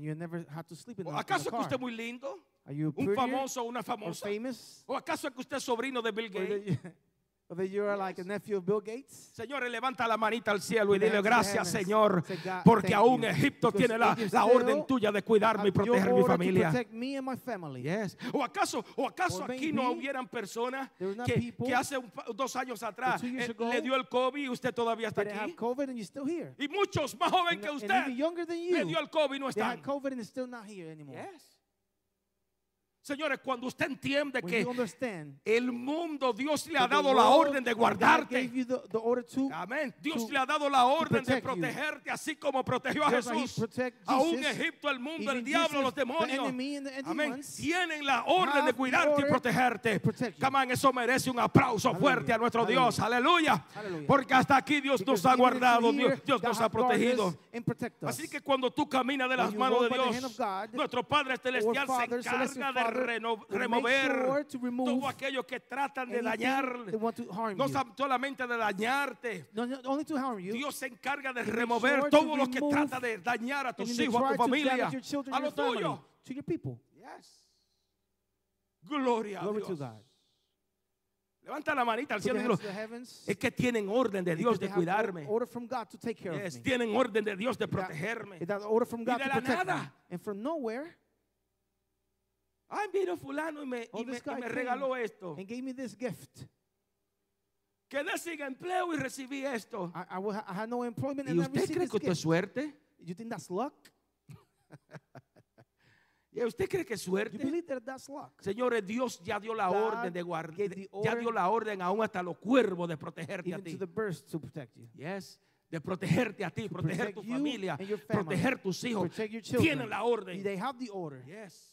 S1: ¿O acaso es que usted es muy lindo?
S2: Are you
S1: ¿Un famoso o una
S2: or
S1: famosa?
S2: famous?
S1: ¿O acaso es que usted es sobrino de Bill Gates?
S2: that you, or that you are like a nephew of Bill Gates?
S1: Señores, levanta la manita al cielo y dile gracias. Señor,
S2: God,
S1: porque aún. Egipto tiene la, la orden tuya de cuidarme y proteger mi familia. Yes. ¿O acaso, o acaso aquí no hubieran personas que, que hace un dos años atrás eh,
S2: ago
S1: le dio el COVID y usted todavía está aquí?
S2: You're.
S1: Y muchos más jóvenes que usted le dio el COVID y no están.
S2: COVID and still not here anymore.
S1: Yes. Señores, cuando usted entiende que el mundo Dios le ha dado la orden de guardarte. Amén. Dios le ha dado la orden de protegerte así como protegió a Jesús. Aún Egipto, el mundo, el diablo, los demonios. Amén. Tienen la orden de cuidarte y protegerte. on, eso merece un aplauso fuerte a nuestro Dios. Aleluya. Porque hasta aquí Dios nos ha guardado, Dios, nos ha protegido. Así que cuando tú caminas de las manos de Dios, nuestro Padre Celestial se encarga de reno- remover
S2: sure to remove
S1: todo aquello que tratan de dañar,
S2: to
S1: no solamente de dañarte.
S2: No, no, only to harm you.
S1: Dios se encarga de remover
S2: sure to
S1: todo lo que trata de dañar a tus hijos, a tu
S2: to
S1: familia, a lo tuyo.
S2: to your people.
S1: Yes. Gloria a
S2: Glory to
S1: Dios.
S2: God.
S1: Levanta la manita al cielo y dilo,
S2: to
S1: es que tienen orden de Dios de cuidarme.
S2: Order from God to take care
S1: Yes,
S2: of me.
S1: tienen orden de Dios de protegerme.
S2: God
S1: de
S2: to
S1: la nada. Ay, vino fulano y me,
S2: Oh,
S1: y me, y me regaló esto.
S2: and gave me this gift.
S1: Quedé sin empleo y recibí esto.
S2: I, I, I had no employment
S1: ¿Y
S2: and I
S1: usted
S2: received
S1: cree que esto es suerte?
S2: You think that's luck?
S1: ¿Y usted cree que es
S2: You
S1: suerte?
S2: believe that that's luck?
S1: Señores, Dios ya dio la
S2: God
S1: orden de guardar, ya dio la orden aún hasta los cuervos de protegerte a
S2: Even
S1: ti.
S2: to the birds to protect you.
S1: Yes, de protegerte a ti, proteger tu
S2: you
S1: familia, proteger tus hijos.
S2: Protect your children.
S1: Tienen la orden.
S2: They have the order.
S1: Yes.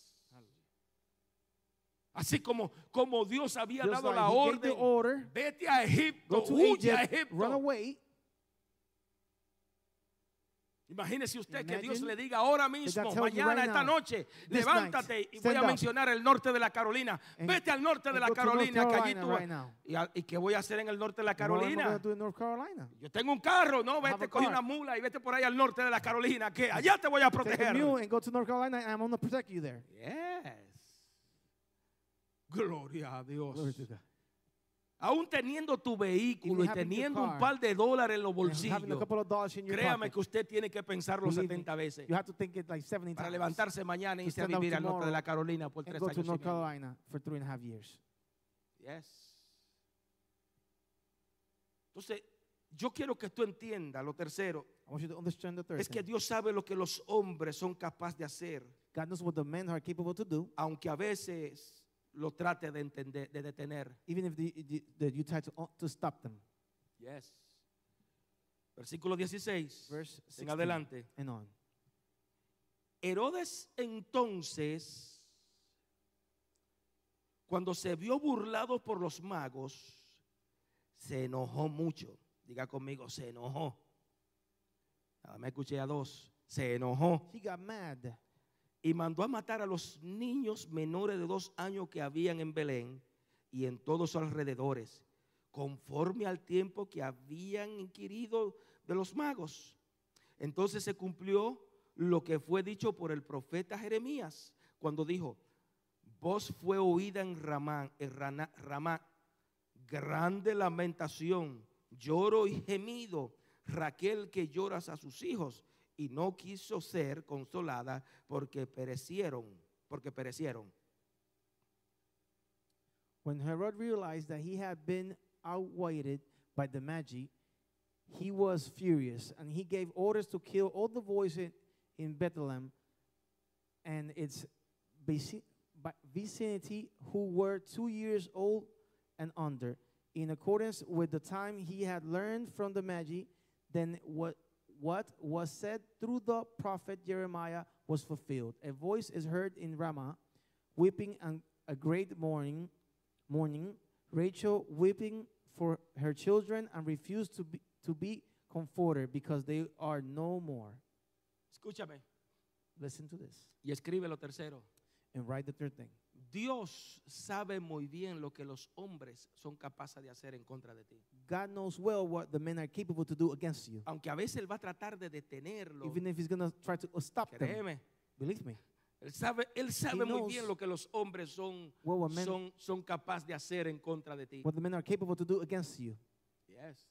S1: Así como, como Dios había
S2: Just
S1: dado
S2: like
S1: la orden,
S2: order,
S1: vete a Egipto, huye a Egipto.
S2: run away.
S1: Imagínese usted que Dios le diga ahora mismo, mañana,
S2: right
S1: esta noche, levántate
S2: night,
S1: y voy a mencionar el norte de la Carolina.
S2: And-
S1: Vete al norte de la Carolina, que allí
S2: Carolina
S1: tú-
S2: right now.
S1: ¿Y, a- ¿Y qué voy a hacer en el norte de la Carolina? Yo tengo un carro, no, vete, coge una mula y vete por ahí al norte de la Carolina, que allá te voy a
S2: Take a
S1: proteger.
S2: mule and go to North Carolina, and I'm going to protect you there.
S1: Yes. Gloria a Dios.
S2: Glory to God.
S1: Aún teniendo tu vehículo y teniendo un
S2: car
S1: par de dólares en los bolsillos, créame
S2: pocket,
S1: que usted tiene que pensarlo
S2: Believe me,
S1: 70 veces
S2: you have to think it like 70
S1: para levantarse mañana y
S2: to
S1: irse a vivir al norte de la Carolina por tres
S2: to
S1: años.
S2: North. Carolina for three and a half years.
S1: Yes. Entonces, yo quiero que tú entiendas lo tercero,
S2: I want you to understand the third
S1: es que. Dios sabe lo que los hombres son capaces de hacer,
S2: God knows what the men are capable to do,
S1: aunque a veces lo trate de entender, de detener.
S2: even if the, the, the, you try to, uh, to stop them.
S1: Yes. Versículo 16.
S2: Verse
S1: En
S2: 16
S1: adelante.
S2: and on.
S1: Herodes entonces, cuando se vio burlado por los magos, se enojó mucho. Diga conmigo, se enojó. Nada, me escuché a dos. Se enojó
S2: He got mad
S1: y mandó a matar a los niños menores de dos años que habían en Belén y en todos sus alrededores, conforme al tiempo que habían inquirido de los magos. Entonces se cumplió lo que fue dicho por el profeta Jeremías cuando dijo, voz fue oída en Ramá, grande lamentación, lloro y gemido, Raquel que lloras a sus hijos y no quiso ser consolada porque perecieron, porque perecieron.
S2: When Herod realized that he had been outwitted by the Magi, he was furious and he gave orders to kill all the boys in, Bethlehem and its vici- vi- vicinity who were two years old and under, in accordance with the time he had learned from the Magi. Then what what was said through the prophet Jeremiah was fulfilled. A voice is heard in Ramah, weeping and a great mourning, mourning. Rachel weeping for her children and refused to be to be comforted because they are no more.
S1: Escúchame
S2: Listen to this
S1: y escribe lo tercero.
S2: and write the third thing.
S1: Dios sabe muy bien lo que los hombres son capaces de hacer en contra de ti.
S2: God knows well what the men are capable to do against you,
S1: Aunque a veces Él va a tratar de detenerlo.
S2: even if he's gonna try to stop them.
S1: Créeme,
S2: Believe me.
S1: Él sabe, él sabe muy bien lo que los hombres son,
S2: men,
S1: son, son capaces de hacer en contra de ti.
S2: what the men are capable to do against you.
S1: Yes.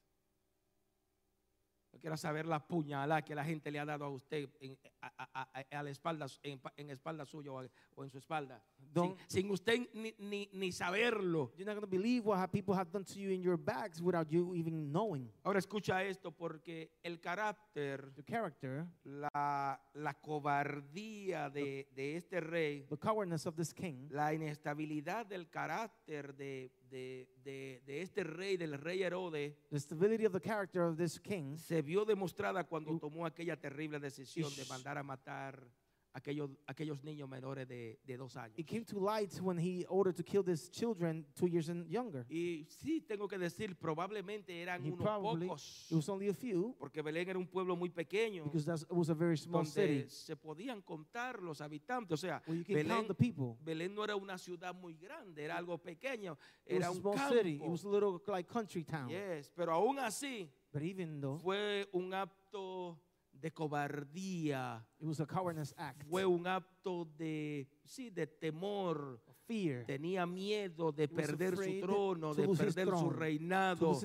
S1: Yo quiero saber la puñalada que la gente le ha dado a usted en, a, a- a- la espalda, en, en espalda suya o, o en su espalda. Sin, sin usted ni, ni, ni saberlo.
S2: You're not gonna believe what people have done to you in your bags without you even knowing.
S1: Ahora escucha esto porque el carácter,
S2: The character,
S1: la, la cobardía de, de este rey,
S2: the cowardness of this king,
S1: la inestabilidad del carácter de, de- de- de este rey, del rey Herodes,
S2: the stability of the character of this king
S1: se vio demostrada cuando tomó aquella terrible decisión de mandar a matar aquellos, aquellos niños menores de, de dos años.
S2: It came to light when he ordered to kill these children two years and younger.
S1: Y sí, tengo que decir, probablemente eran
S2: He
S1: unos
S2: probably-
S1: pocos,
S2: It was only a few
S1: porque Belén era un pueblo muy pequeño,
S2: because that was a very small city
S1: donde se podían contar los habitantes. O sea,
S2: where you can
S1: Belén,
S2: count the people.
S1: Belén no era una ciudad muy grande, era algo pequeño,
S2: It was
S1: era
S2: a
S1: un
S2: small
S1: campo.
S2: city. It was a little like country town.
S1: Yes, pero aún así
S2: But even though
S1: fue un acto de cobardía,
S2: it was a cowardness act,
S1: fue un acto de, sí, de temor.
S2: fear,
S1: Tenía miedo de
S2: He
S1: perder su trono, de perder su
S2: throne, to
S1: reinado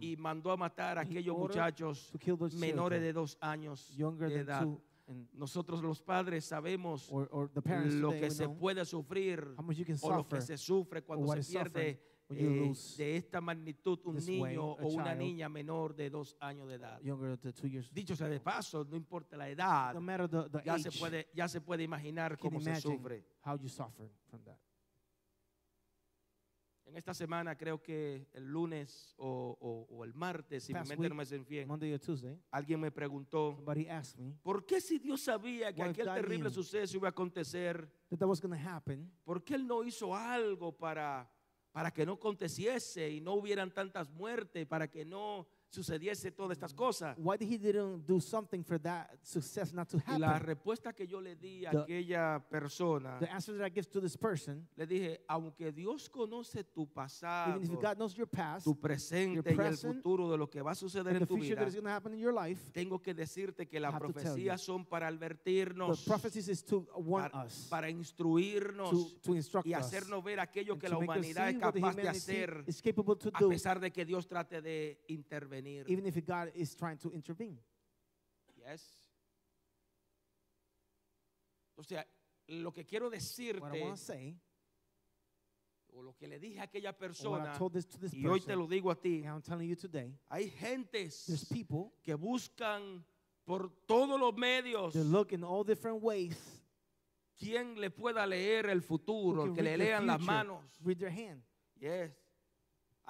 S1: y mandó a matar a
S2: He
S1: aquellos muchachos menores de dos años
S2: younger
S1: de
S2: than
S1: edad. Nosotros los padres sabemos
S2: or, or
S1: lo que se puede sufrir o lo que se sufre cuando se pierde eh, de esta magnitud un
S2: this way
S1: niño
S2: a
S1: o una niña menor de dos años de edad. Dicho sea de paso, no importa la edad,
S2: No the, the
S1: ya
S2: age,
S1: se puede, ya se puede imaginar cómo se sufre.
S2: how you from that.
S1: En esta semana, creo que el lunes o, o- o el martes, si mi
S2: Past
S1: mente no me
S2: Tuesday,
S1: alguien me preguntó,
S2: me
S1: ¿por qué si Dios sabía que aquel terrible suceso iba a acontecer,
S2: that that was happen.
S1: ¿por qué Él no hizo algo para, para que no aconteciese y no hubieran tantas muertes, para que no sucediese todas estas cosas.
S2: Why did he didn't do something for that success not to
S1: Y la
S2: happen?
S1: respuesta que yo le di a
S2: The-
S1: aquella persona,
S2: The answer that I give to this person,
S1: le dije, aunque Dios conoce tu pasado,
S2: even if God knows your past,
S1: tu presente y el
S2: present,
S1: futuro de lo que va a suceder
S2: and
S1: en
S2: the
S1: tu
S2: future
S1: vida,
S2: that is going to happen in your life,
S1: tengo que decirte que las
S2: have to tell you.
S1: profecías son para
S2: the
S1: advertirnos,
S2: prophecies is to warn
S1: para,
S2: us,
S1: para instruirnos
S2: to, to instruct
S1: y
S2: us,
S1: hacernos ver aquello
S2: and
S1: que
S2: to
S1: la
S2: make us
S1: humanidad es
S2: what the
S1: capaz de
S2: humanity
S1: hacer
S2: is capable to
S1: a
S2: do,
S1: pesar de que Dios trate de intervenir.
S2: even if God is trying to intervene.
S1: Yes. O sea, lo que quiero
S2: What I
S1: decirte,
S2: want to say,
S1: o lo que le dije a aquella persona,
S2: told this to this
S1: y hoy te
S2: person,
S1: lo digo a ti,
S2: and I'm telling you today,
S1: hay gentes
S2: there's people
S1: que buscan por todos los medios
S2: that look in all different ways,
S1: quien le pueda leer el
S2: who
S1: futuro,
S2: can
S1: que le
S2: read the
S1: lean las
S2: future,
S1: manos.
S2: read their hand.
S1: Yes.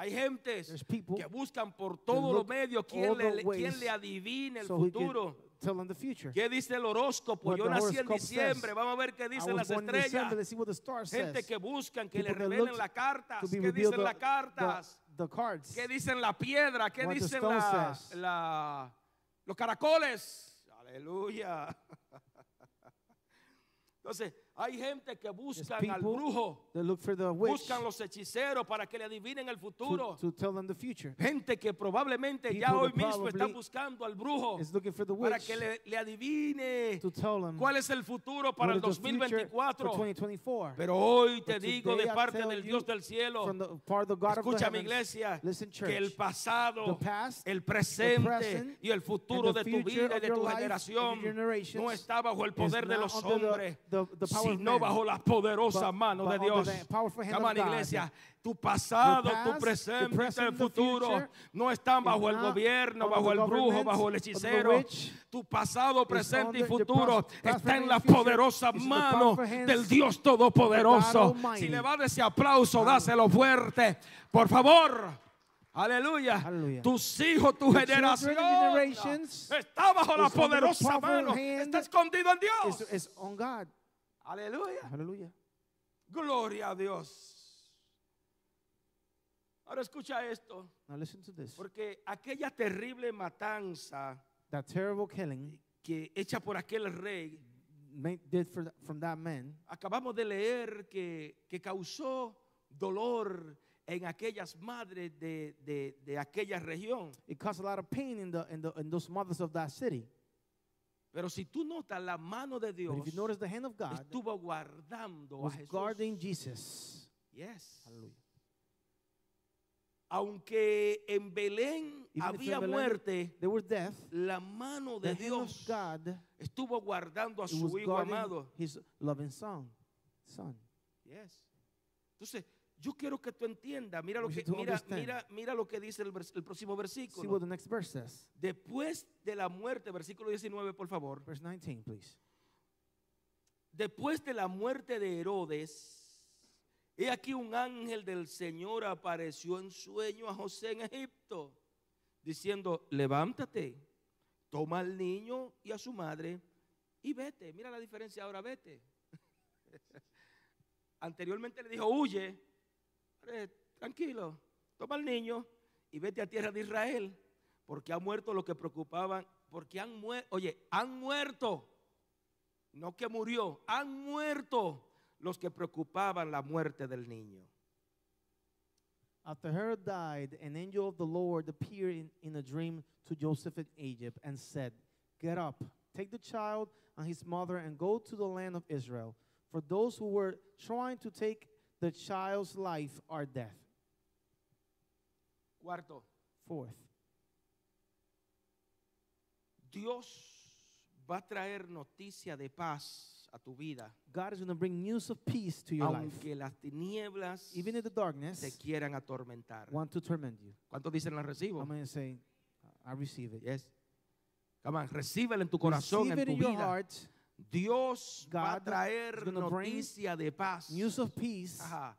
S1: Hay gentes que buscan por todos los medios
S2: the
S1: le,
S2: ways
S1: le adivine el
S2: so
S1: futuro.
S2: tell them the future.
S1: ¿Qué dice el horóscopo?
S2: What
S1: Yo nací en diciembre.
S2: says.
S1: Vamos a ver qué dicen las estrellas. Gente que buscan que le
S2: People that
S1: revelen las cartas. ¿Qué dicen las cartas?
S2: the, the cards.
S1: ¿Qué dicen la piedra? ¿Qué
S2: What
S1: dicen la, la- los caracoles? Aleluya. Entonces, hay gente que buscan al brujo,
S2: They look for the witch
S1: buscan los hechiceros para que le adivinen el futuro.
S2: to, to tell them the future.
S1: Gente que probablemente ya hoy mismo
S2: probably
S1: buscando al brujo para que le, le adivine
S2: to tell them
S1: cuál es el futuro para el
S2: is the future for
S1: 2024.
S2: 2024.
S1: Pero hoy te
S2: But
S1: digo de parte del Dios del cielo,
S2: From the part of the God of the
S1: escucha mi iglesia,
S2: listen, church,
S1: que el pasado,
S2: the past,
S1: el presente
S2: present,
S1: y el futuro
S2: and the
S1: de tu
S2: future
S1: vida y
S2: of
S1: de tu
S2: life
S1: generación no está bajo el poder de los
S2: the-
S1: hombres,
S2: the- the
S1: sino bajo la poderosa
S2: but-
S1: mano de Dios.
S2: God.
S1: iglesia, tu pasado, tu presente el futuro no están bajo el gobierno, bajo el brujo, bajo el hechicero. Tu pasado, presente y futuro está en
S2: present,
S1: la
S2: and future
S1: poderosa
S2: is in the
S1: mano
S2: powerful hands
S1: del Dios Todopoderoso. Si le va ese aplauso, dáselo fuerte. Por favor. Aleluya. Tus hijos, tu generación está bajo la poderosa mano. Está escondido en Dios. Aleluya.
S2: Hallelujah.
S1: Gloria a Dios. Ahora escucha esto,
S2: Now listen to this.
S1: porque aquella terrible matanza
S2: That terrible killing
S1: que hecha por aquel rey,
S2: made, did for, from that man
S1: acabamos de leer que, que causó dolor en aquellas madres de, de- de aquella región.
S2: it caused a lot of pain in the in the in those mothers of that city.
S1: Pero si tú notas, la mano de Dios
S2: But if you notice the hand of God
S1: estuvo guardando a Jesús.
S2: guarding Jesus.
S1: Yes.
S2: Hallelujah.
S1: Aunque en Belén
S2: Even
S1: había
S2: Belén
S1: muerte,
S2: There was death.
S1: la mano
S2: The
S1: de
S2: hand of
S1: Dios
S2: God
S1: estuvo guardando a su hijo amado.
S2: his loving son. Son.
S1: Yes. Entonces, yo quiero que tú entiendas, mira lo que mira, mira, mira lo que dice el, vers- el próximo
S2: See
S1: versículo.
S2: what the next verse says.
S1: Después de la muerte, versículo 19, por favor.
S2: Verse 19, please.
S1: Después de la muerte de Herodes, he aquí un ángel del Señor apareció en sueño a José en Egipto, diciendo, levántate, toma al niño y a su madre y vete. Mira la diferencia ahora, vete. Anteriormente le dijo, huye, tranquilo, toma al niño y vete a tierra de Israel, porque ha muerto lo que preocupaban, porque han muerto, oye, han muerto no que murió, han muerto los que preocupaban la muerte del niño.
S2: After Herod died, an angel of the Lord appeared in, in a dream to Joseph in Egypt and said, Get up, take the child and his mother and go to the land of Israel. For those who were trying to take the child's life are dead.
S1: Cuarto,
S2: Fourth,
S1: Dios va a traer noticia de paz a tu vida,
S2: God is going to bring news of peace to your life.
S1: aunque las tinieblas
S2: Even in the
S1: te
S2: darkness,
S1: quieran atormentar.
S2: want to torment you.
S1: ¿Cuántos dicen la recibo?
S2: I'm going to say, I receive it.
S1: Yes. Come on, recíbela en tu corazón,
S2: Receive
S1: en
S2: it
S1: tu
S2: in your
S1: vida.
S2: heart,
S1: Dios va a
S2: God
S1: traer noticia de paz.
S2: news of peace.
S1: Ajá.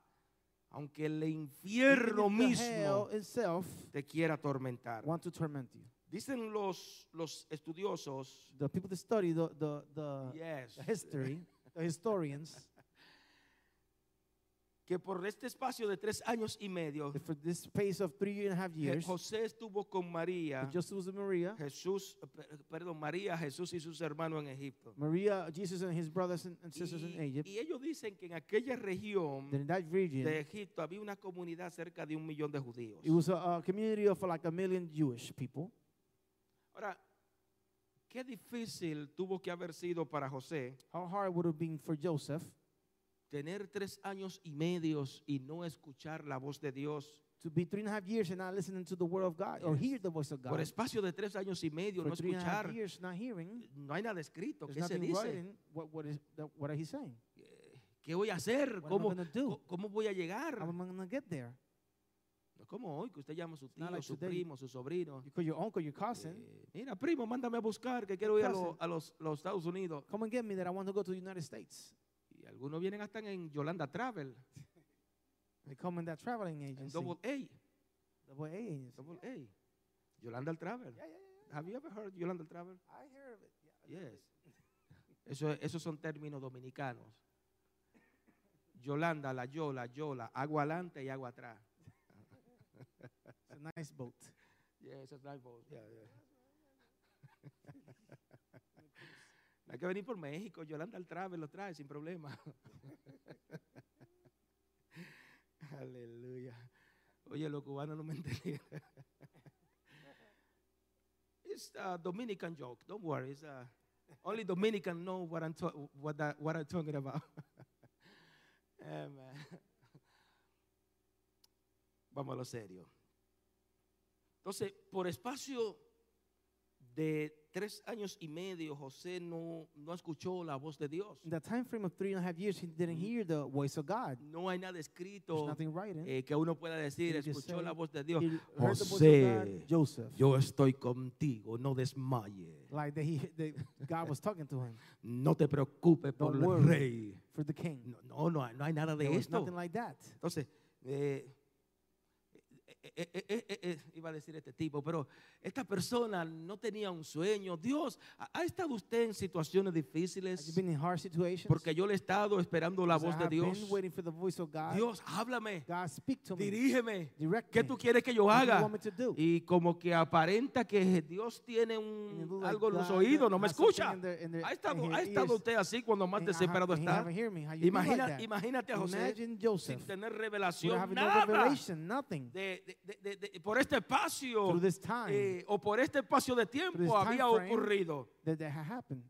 S1: Aunque el infierno mismo
S2: itself
S1: te quiera atormentar.
S2: want to torment you.
S1: Dicen los, los estudiosos,
S2: The people that study the, the, the,
S1: yes,
S2: the history, the historians,
S1: que por este espacio de tres años y medio,
S2: for this space of three and a half years,
S1: José estuvo con María,
S2: with Maria,
S1: Jesús, eh, per- perdón, María, Jesús y sus hermanos en Egipto.
S2: Maria, Jesus and his brothers and, sisters in
S1: Y,
S2: Egypt.
S1: y ellos dicen que en aquella región
S2: in region,
S1: de Egipto había una comunidad cerca de un millón de judíos.
S2: it was a, a community of like a million Jewish people.
S1: Ahora, qué difícil tuvo que haber sido para José
S2: How hard would it have been for Joseph
S1: tener tres años y medios y no escuchar la voz de Dios.
S2: to be three and a half years and not listening to the word of God or hear the voice of
S1: Por
S2: God?
S1: espacio de tres años y medio
S2: For
S1: no
S2: three and a half
S1: escuchar.
S2: years not hearing,
S1: No hay nada escrito.
S2: there's
S1: ¿Qué se
S2: nothing
S1: dice?
S2: writing. What, what, is, that, what are he saying?
S1: ¿Qué voy a hacer?
S2: What am I
S1: ¿Cómo,
S2: gonna do?
S1: co- ¿Cómo voy a llegar?
S2: How am I to get there?
S1: No es como hoy que usted llama a su tío,
S2: not like
S1: su
S2: today.
S1: primo, su sobrino.
S2: You call your uncle, your cousin,
S1: Eh, mira, primo, mándame a buscar que quiero ir a, lo-
S2: Cousin.
S1: a los, los Estados Unidos.
S2: come and get me that I want to go to the United States.
S1: Y algunos vienen hasta en Yolanda Travel,
S2: They come in that traveling
S1: en
S2: agency.
S1: Double A.
S2: Double A agency.
S1: Double A. Yolanda Travel.
S2: Yeah, yeah.
S1: Have you ever heard Yolanda Travel?
S2: I hear of it. A
S1: Yes. Eso, esos son términos dominicanos. Yolanda, la yola, yola, agua adelante y agua atrás.
S2: It's a nice boat.
S1: Yeah, eso es nice boat. Yeah, yeah. Hay que venir por México. Yolanda al Travel lo trae sin problema. Aleluya. Oye, los cubanos no me entendieron. It's a Dominican joke. Don't worry. It's a, only Dominican know what I'm, what, that- what I'm talking about. Amen. Vamos a lo serio. Entonces, por espacio de tres años y medio, José no, no escuchó la voz de Dios.
S2: In the time frame of three and a half years, he didn't hear the voice of God.
S1: No hay nada escrito
S2: nothing writing.
S1: eh, que uno pueda decir,
S2: He just
S1: escuchó
S2: say,
S1: la voz de Dios.
S2: He heard the voice of
S1: José,
S2: God, Joseph.
S1: yo estoy contigo, no desmaye.
S2: Like that he, that God was talking to him
S1: No te preocupes por
S2: Don't
S1: el
S2: worry.
S1: rey.
S2: for the king.
S1: No, no, no, hay- no hay nada de
S2: There was
S1: esto.
S2: nothing like that.
S1: Entonces, eh, eh, eh, eh, eh, eh, iba a decir este tipo, pero esta persona no tenía un sueño. Dios, ¿ha estado usted en situaciones difíciles?
S2: been in hard situations?
S1: Porque yo le he estado esperando la voz de Dios.
S2: been waiting for the voice of God.
S1: Dios, háblame, dirígeme. ¿Qué tú quieres que yo haga? Y como que aparenta que Dios tiene un, algo en los oídos, no me escucha. ¿Ha estado, ha estado usted así cuando más desesperado está? Imagina, imagínate a José sin tener revelación, nada de, de- de- por este espacio
S2: time
S1: eh, o por este espacio de tiempo había ocurrido.
S2: that, that had happened.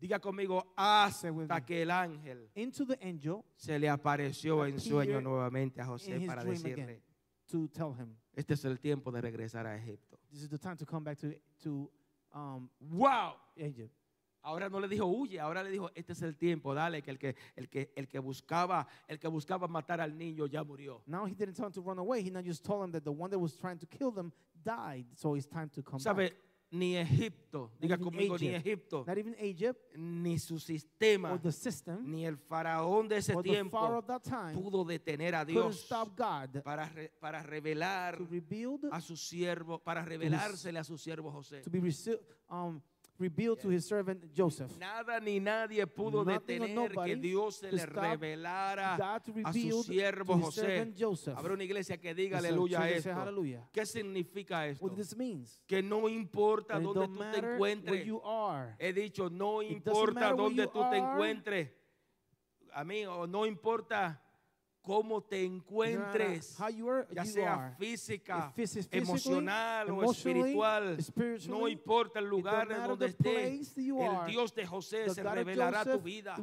S1: Diga conmigo, hasta que el ángel
S2: Into the angel
S1: se le apareció en sueño nuevamente a José para decirle,
S2: to tell him,
S1: este es el tiempo de regresar a Egipto.
S2: this is the time to come back to, to um,
S1: ¡Wow!
S2: Egypt.
S1: Ahora no le dijo huye, ahora le dijo este es el tiempo, dale que el que el que el que buscaba el que buscaba matar al niño ya murió.
S2: Now he didn't tell him to run away. He not just told him that the one that was trying to kill them died. So it's time to come
S1: ¿Sabe?
S2: back.
S1: Ni Egipto, diga conmigo ni
S2: Egypt.
S1: Egipto,
S2: Not even Egypt
S1: ni su sistema,
S2: or the system
S1: ni el faraón de ese
S2: or the Pharaoh
S1: tiempo
S2: of that time
S1: pudo detener a
S2: couldn't
S1: Dios
S2: stop God
S1: para re- para revelar
S2: to rebuild,
S1: a su siervo, para revelársele a su siervo José.
S2: to be rece- um, revealed to his servant Joseph.
S1: Nada ni nadie pudo
S2: Nothing
S1: detener que Dios se le revelara a su siervo José. Habrá una iglesia que diga aleluya a esto.
S2: hallelujah.
S1: ¿Qué significa esto?
S2: What this means?
S1: Que no importa dónde
S2: don't
S1: tú te encuentres.
S2: you are.
S1: He dicho, no importa
S2: you
S1: tú te encuentres. A mí, o no importa cómo te
S2: No
S1: encuentres,
S2: how you are,
S1: ya
S2: you
S1: sea
S2: are.
S1: física, emocional o espiritual, no importa el lugar en donde
S2: the
S1: esté,
S2: place that you
S1: el Dios de José se revelará a tu
S2: Joseph,
S1: vida.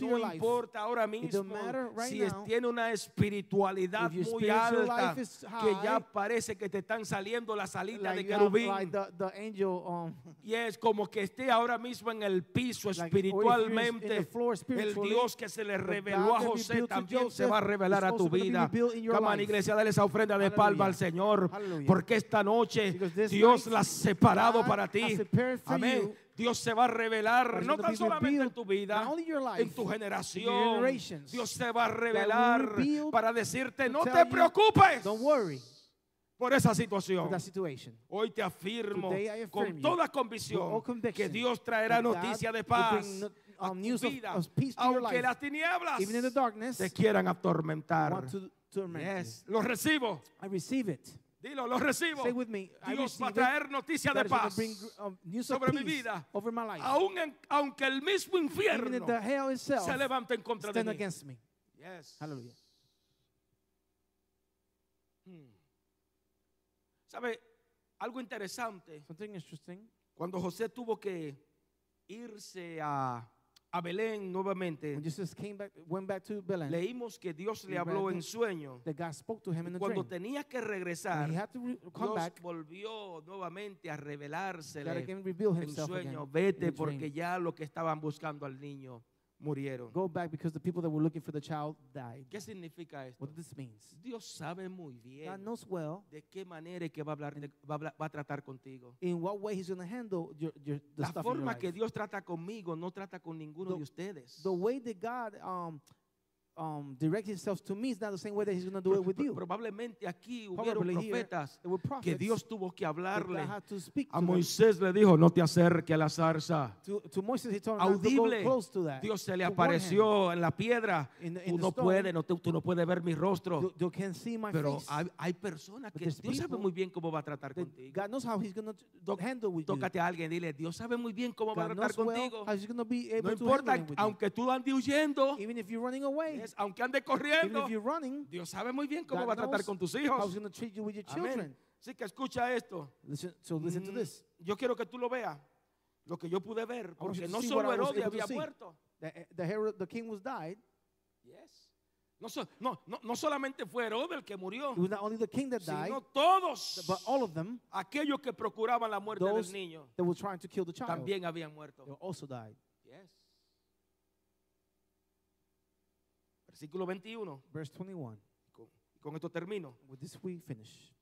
S1: No importa ahora mismo
S2: right
S1: si
S2: now
S1: tiene una espiritualidad muy alta
S2: is
S1: que ya
S2: high,
S1: parece que te están saliendo las alitas de
S2: like, have,
S1: querubín
S2: like the, the angel, um,
S1: y es como que esté ahora mismo en el piso
S2: Like,
S1: espiritualmente el Dios que se le reveló a José también se va a
S2: Joseph
S1: revelar a tu vida Come on, iglesia dale esa ofrenda de palma al. Señor porque esta noche Dios la ha separado para ti amén Dios se va a revelar no tan solamente en tu vida en tu generación. Dios se va a revelar para decirte no te preocupes por esa situación. Hoy te afirmo con toda convicción que Dios traerá noticia de paz.
S2: Um, news of,
S1: vida,
S2: of peace to your
S1: aunque
S2: life,
S1: las tinieblas
S2: even in the darkness,
S1: te quieran atormentar.
S2: want to torment
S1: Yes, lo recibo.
S2: I receive it.
S1: Dilo, lo recibo.
S2: Say with me, I
S1: Dios
S2: receive
S1: va a
S2: it.
S1: traer noticia
S2: That
S1: de
S2: is
S1: paz.
S2: bring um, news of
S1: sobre mi
S2: peace
S1: vida.
S2: over my life.
S1: En- aunque el mismo
S2: Even
S1: infierno
S2: if the hell itself
S1: se levante en contra de
S2: stand
S1: mí.
S2: against me.
S1: Yes.
S2: Hallelujah.
S1: Hmm. ¿Sabe? Algo interesante.
S2: Something interesting.
S1: Cuando José tuvo que irse a, a Belén nuevamente,
S2: When Jesus came back, went back to Belen,
S1: leímos que Dios le habló en sueño.
S2: that God spoke to him in a
S1: Cuando
S2: dream.
S1: tenía que
S2: When
S1: regresar,
S2: he had to re- come
S1: Dios
S2: back,
S1: volvió nuevamente a
S2: God
S1: revelársele
S2: again revealed
S1: en
S2: himself again.
S1: sueño.
S2: in
S1: Vete porque ya lo que estaban buscando al niño murieron.
S2: Go back because the people that were looking for the child died.
S1: ¿Qué significa esto?
S2: What this means.
S1: Dios sabe muy
S2: God knows well
S1: de qué manera que va a hablar, va a, va a tratar contigo.
S2: in what way he's going to handle your, your, the
S1: La
S2: stuff in your life.
S1: que Dios trata conmigo no trata con ninguno
S2: The-
S1: de ustedes.
S2: the way that God um, um, directs himself to me is not the same way that he's going to do it with you.
S1: Probablemente aquí hubieron
S2: Probably
S1: profetas que Dios tuvo que hablarle.
S2: had to speak
S1: A
S2: them.
S1: Moisés le dijo, no te acerques a la zarza.
S2: To, to Moses, he told him not to go
S1: Audible.
S2: close to that.
S1: Dios se le
S2: to
S1: apareció en la piedra.
S2: In
S1: Tú no puedes, no, tú no puedes ver mi rostro.
S2: You, you can see my
S1: Pero
S2: face.
S1: hay, hay personas que Dios sabe muy bien cómo va a tratar contigo.
S2: God knows how he's going
S1: To-
S2: to handle with you.
S1: Tócate a alguien, dile, Dios sabe muy bien cómo va a tratar
S2: well
S1: contigo.
S2: how he's
S1: No
S2: to
S1: importa,
S2: you.
S1: aunque tú andes huyendo,
S2: Even if you're running away,
S1: es- aunque
S2: even
S1: corriendo,
S2: running,
S1: Dios sabe muy bien cómo
S2: God
S1: va a tratar con tus hijos.
S2: he's going to treat you with your
S1: Amén.
S2: children.
S1: Así que escucha esto.
S2: Listen, so listen to
S1: Mm,
S2: this.
S1: Yo quiero que tú lo veas. Lo que yo pude ver. Porque no solo Herodes había muerto.
S2: The, the, Herod, the king was died.
S1: Yes. No, so- no, no, no solamente fue Herodes el que murió,
S2: It was not only the king that died,
S1: sino todos
S2: but all of them
S1: aquellos que procuraban la muerte del niño
S2: that were trying to kill the child,
S1: también habían muerto.
S2: also died.
S1: Yes. Versículo 21.
S2: Verse 21.
S1: Con, con esto termino.
S2: With this we finish.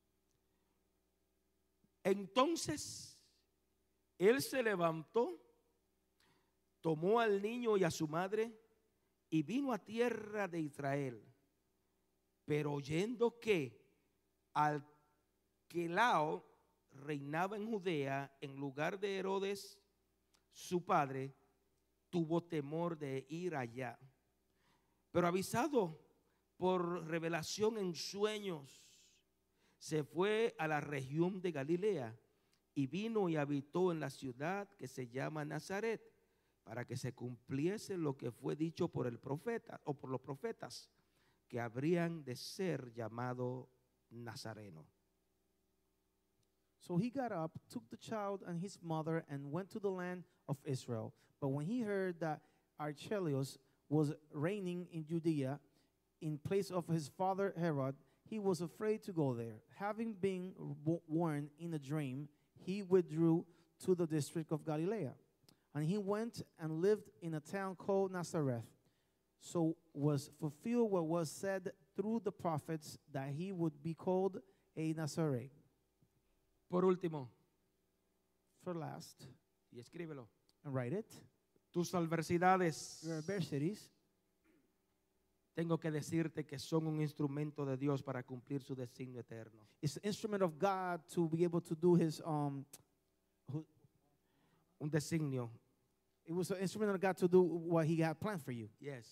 S1: Entonces, él se levantó, tomó al niño y a su madre y vino a tierra de Israel. Pero oyendo que Alquelao reinaba en Judea en lugar de Herodes, su padre, tuvo temor de ir allá. Pero avisado por revelación en sueños, se fue a la región de Galilea y vino y habitó en la ciudad que se llama Nazaret, para que se cumpliese lo que fue dicho por el profeta o por los profetas, que habrían de ser llamado Nazareno.
S2: So he got up, took the child and his mother, and went to the land of Israel. But when he heard that Archelaus was reigning in Judea in place of his father Herod, he was afraid to go there. Having been warned in a dream, he withdrew to the district of Galilee. And he went and lived in a town called Nazareth. So was fulfilled what was said through the prophets that he would be called a Nazarene.
S1: Por último,
S2: For last,
S1: y escríbelo,
S2: and write it.
S1: Tus adversidades,
S2: Your adversities,
S1: tengo que decirte que son un instrumento de Dios para cumplir su designio eterno.
S2: it's an instrument of God to be able to do His. Um,
S1: Un designio,
S2: it was an instrument of God to do what He had planned for you.
S1: yes.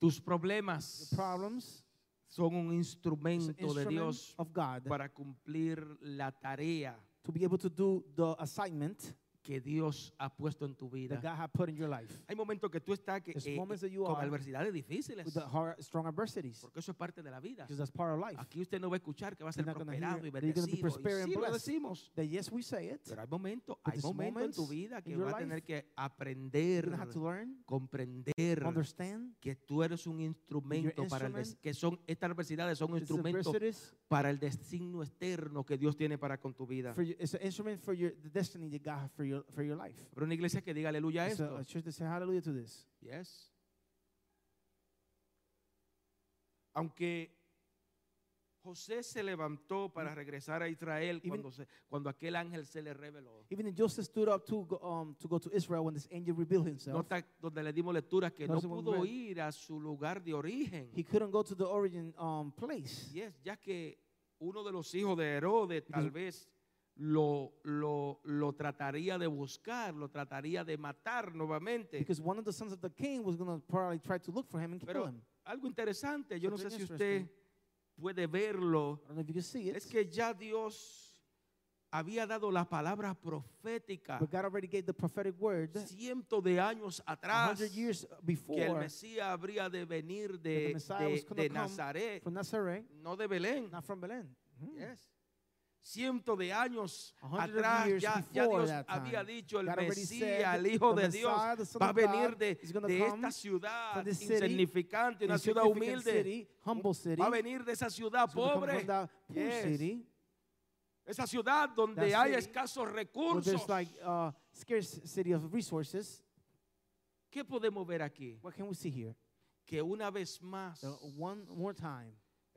S1: Tus problemas
S2: The problems,
S1: son un instrumento de
S2: instrument
S1: Dios
S2: of God
S1: para cumplir la tarea
S2: to be able to do the assignment
S1: que Dios ha puesto en tu
S2: that
S1: vida.
S2: God had put in your life.
S1: Hay momentos que tú estás que, eh,
S2: moments that you
S1: con
S2: are
S1: adversidades difíciles,
S2: With the hard, strong adversities,
S1: porque eso es parte de la vida.
S2: because that's part of life.
S1: Aquí usted no va a escuchar que va a ser prosperado y
S2: that be
S1: bendecido.
S2: prosperous
S1: Y sí lo decimos,
S2: That yes, we say it.
S1: pero hay momentos, hay momentos en tu vida que vas a tener que aprender,
S2: learn,
S1: comprender
S2: understand.
S1: que tú eres un instrumento para el que son estas adversidades son un
S2: It's
S1: instrumento
S2: adversities
S1: para el destino externo que Dios tiene para con tu vida.
S2: for you, it's an instrument for your the destiny that God has for your for your life.
S1: Pero una iglesia que diga aleluya a
S2: a,
S1: esto.
S2: a church that say hallelujah to this.
S1: Yes. Aunque José se levantó para regresar a Israel
S2: Even-
S1: cuando, se- cuando aquel ángel se le reveló.
S2: Even if Joseph stood up to go, um, to go to Israel when this angel revealed himself,
S1: Nota donde le dimos lectura que no
S2: Notice when we
S1: pudo
S2: read.
S1: ir a su lugar de origen.
S2: he couldn't go to the origin um, place
S1: Yes, ya que uno de los hijos de Herodes tal
S2: Because-
S1: vez lo, lo, lo trataría de buscar, lo trataría de matar nuevamente.
S2: Because one of the sons of the king was going to probably try to look for him and kill
S1: Pero
S2: him.
S1: algo interesante, yo no sé si usted puede verlo, es que ya Dios había dado la palabra profética
S2: but God already gave the prophetic word
S1: cientos de años atrás que el Mesías habría de venir de, de- Nazaret, no de Belén.
S2: not from.
S1: Yes. Cientos de años atrás ya, ya Dios había dicho el Mesías, el Hijo de Dios, va a venir de, de esta ciudad insignificante, una ciudad humilde. Va a venir de esa ciudad pobre, Yes.
S2: city
S1: esa ciudad donde hay escasos recursos.
S2: uh.
S1: ¿Qué podemos ver aquí?
S2: What can we see here?
S1: Que una vez más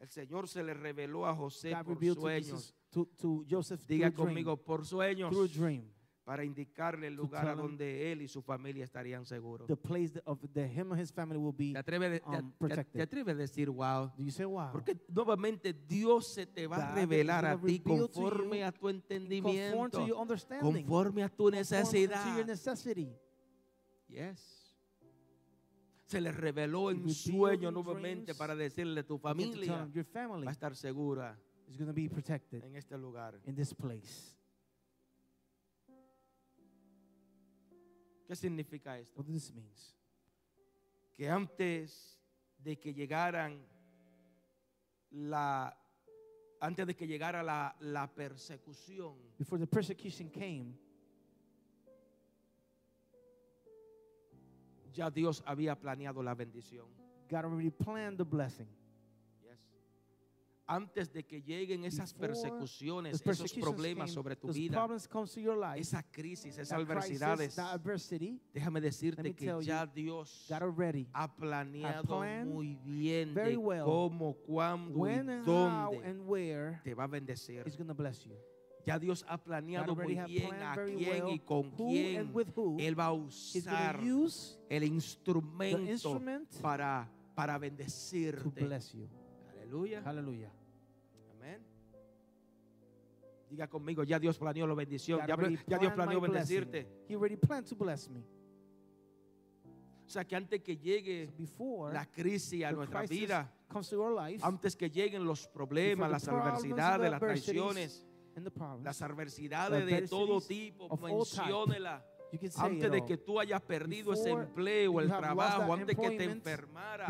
S1: El Señor se le reveló a José
S2: God
S1: por sueños.
S2: To, to Joseph
S1: Diga
S2: a dream,
S1: conmigo, por sueños, para indicarle el lugar a donde él y su familia estarían seguros.
S2: the place of the him and his family will be.
S1: ¿Te atreves,
S2: um,
S1: te- atreves a decir wow?
S2: Do you say wow?
S1: Porque nuevamente Dios se te va a revelar a ti conforme
S2: you
S1: a tu entendimiento, conforme a tu necesidad. Yes. Se le reveló en sueño nuevamente para decirle tu familia va a estar segura
S2: is going to be protected
S1: en este lugar.
S2: in this place.
S1: ¿Qué significa esto?
S2: What this means?
S1: Que antes de que llegaran la antes de que llegara la, la persecución,
S2: Before the persecution came,
S1: ya Dios había planeado la bendición.
S2: God already planned the blessing.
S1: Yes. Antes de que lleguen esas persecuciones, esos problemas sobre tu vida, esa crisis, esas adversidades, déjame decirte que ya Dios ha planeado muy bien de cómo, cuándo y dónde
S2: and where
S1: te va a bendecir. Ya Dios ha planeado muy bien a quién
S2: well
S1: y con quién Él va a usar el instrumento
S2: instrument
S1: para, para bendecirte. Aleluya.
S2: Hallelujah.
S1: Amén. Diga conmigo, ya Dios planeó la bendición. Ya, Dios planeó bendecirte.
S2: He already planned to bless me.
S1: O sea que antes que llegue
S2: So before
S1: la crisis a nuestra vida,
S2: life,
S1: antes que lleguen los problemas, las adversidades, las traiciones, las adversidades
S2: the
S1: de todo tipo, menciónela.
S2: Say
S1: Antes de que tú hayas perdido ese empleo, el trabajo, antes que te enfermara.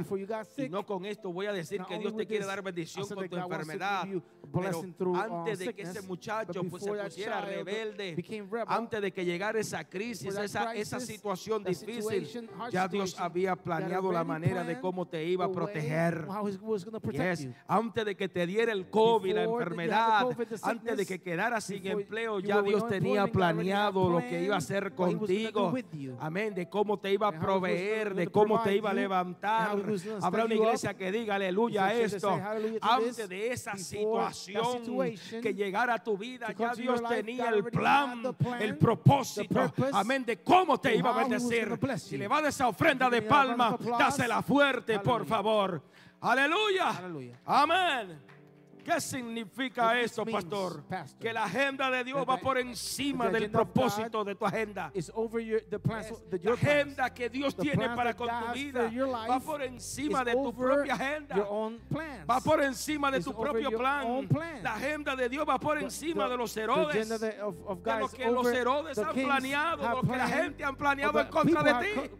S1: Y no con esto voy a decir que Dios te quiere dar bendición con tu enfermedad.
S2: you
S1: Pero
S2: uh,
S1: antes de que ese muchacho pues, se pusiera rebelde,
S2: rebel,
S1: antes de que llegara esa crisis, esa, esa
S2: crisis,
S1: situación
S2: that
S1: difícil, ya Dios había planeado la manera de cómo te iba a proteger. Yes. Antes de que te diera el COVID, la enfermedad, antes de que quedaras sin empleo, ya Dios tenía planeado lo que iba a hacer
S2: what
S1: contigo. Amén. De cómo te iba a proveer, de cómo te iba a levantar. Habrá una iglesia que diga aleluya a esto. Antes de esa situación que llegara a tu vida, ya Dios tenía el plan, el propósito. Amén. De cómo te iba a bendecir. Si le va a esa ofrenda de palma, dásela fuerte, por favor. Aleluya. Amén. ¿Qué significa
S2: means,
S1: pastor?
S2: pastor,
S1: Que la agenda de Dios va por encima del propósito de tu agenda.
S2: It's over your the plans the,
S1: La
S2: your
S1: agenda que Dios tiene para con tu vida va por encima de tu propia agenda. Va por encima de
S2: It's
S1: tu propio plan. La agenda de Dios va por encima
S2: the-
S1: de los Herodes.
S2: of, of
S1: De lo que los Herodes han planeado, lo que la gente han planeado en contra de ti.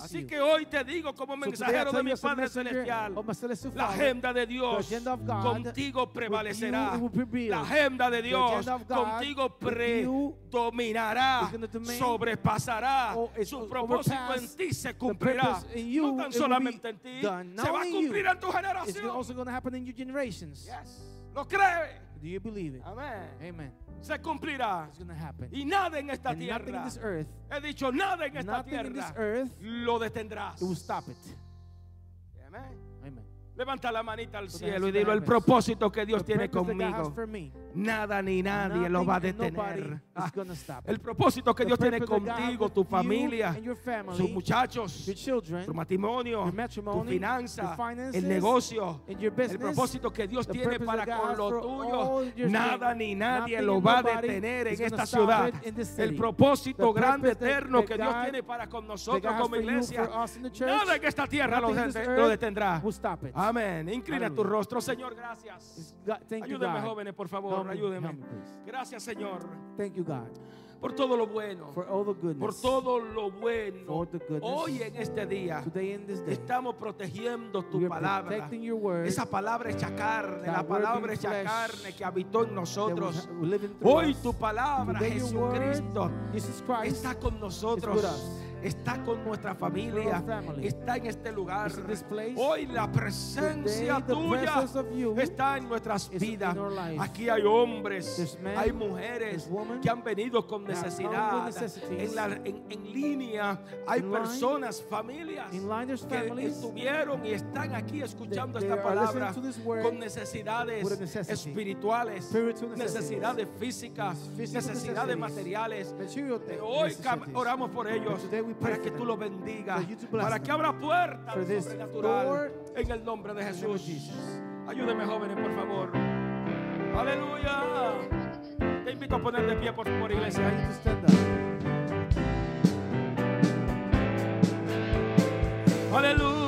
S1: Así que hoy te digo como mensajero de mi Padre Celestial, la agenda de Dios
S2: God
S1: contigo prevalecerá. La agenda de Dios contigo predominará,
S2: gonna
S1: sobrepasará.
S2: it's
S1: Su propósito en ti se cumplirá. No tan solamente en ti, se va a cumplir en tu generación. ¿Lo cree?
S2: Do you believe it?
S1: Amén.
S2: Amen.
S1: Se cumplirá.
S2: It's to happen.
S1: Y nada en esta
S2: And nothing in
S1: tierra,
S2: this earth,
S1: he dicho nada en esta
S2: nothing in this
S1: tierra,
S2: earth,
S1: lo detendrás.
S2: it will stop it. Amen.
S1: Levanta la manita al cielo y dilo el propósito que Dios tiene conmigo. Nada ni nadie lo va a detener. Ah, El
S2: it.
S1: propósito que Dios tiene contigo, tu familia,
S2: family,
S1: sus muchachos,
S2: children,
S1: tu matrimonio, tu finanza, el negocio, el propósito que Dios tiene para con lo tuyo, nada ni nadie lo va a detener en esta ciudad. El propósito grande eterno que Dios tiene para con nosotros como iglesia, nada en esta tierra lo, detendrá. Amén. Inclina tu rostro, Señor, gracias.
S2: God.
S1: jóvenes, por favor,
S2: Me,
S1: ayúdeme. Gracias, Señor,
S2: Thank you, God,
S1: por todo lo bueno,
S2: for all the goodness.
S1: por todo lo bueno.
S2: For the goodness.
S1: Hoy en este día
S2: Today in this day,
S1: estamos protegiendo tu palabra.
S2: protecting your word
S1: Esa palabra hecha carne, la palabra hecha
S2: flesh
S1: carne que habitó en nosotros. Hoy tu palabra,
S2: Today your word,
S1: Jesucristo,
S2: Jesus Christ,
S1: está con nosotros. Está con nuestra familia, está en este lugar. Hoy la presencia tuya está en nuestras vidas. Aquí hay hombres, hay mujeres que han venido con necesidad. En, la- en- en línea hay personas, familias que estuvieron y están aquí escuchando esta palabra con necesidades espirituales, necesidades físicas, necesidades materiales.
S2: material
S1: Pero hoy oramos por ellos para que tú los bendigas, para que abra puertas sobrenatural en el nombre de Jesús. Ayúdeme jóvenes, por favor. Aleluya. Te invito a poner de pie, por favor, iglesia. Aleluya.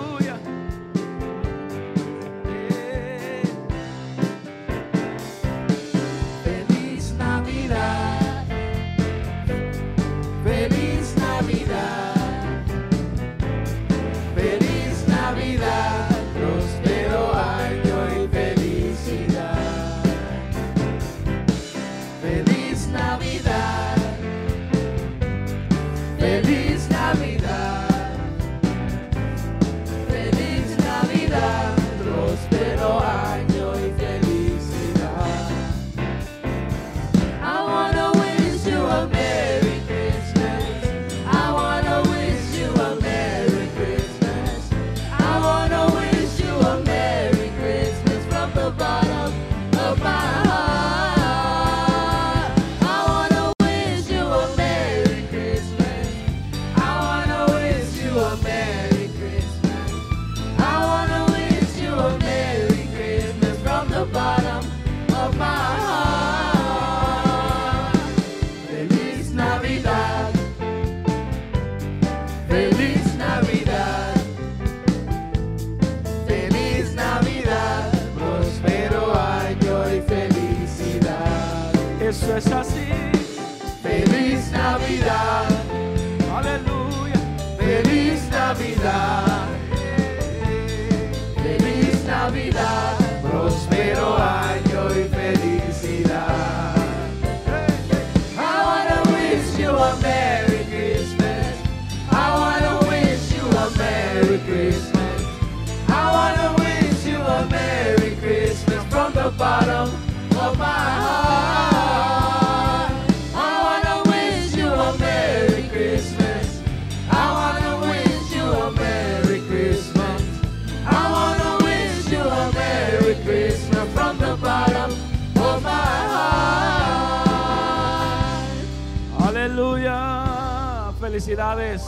S1: Felicidades.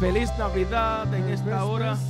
S1: Feliz Navidad en esta hora.
S2: Christmas in this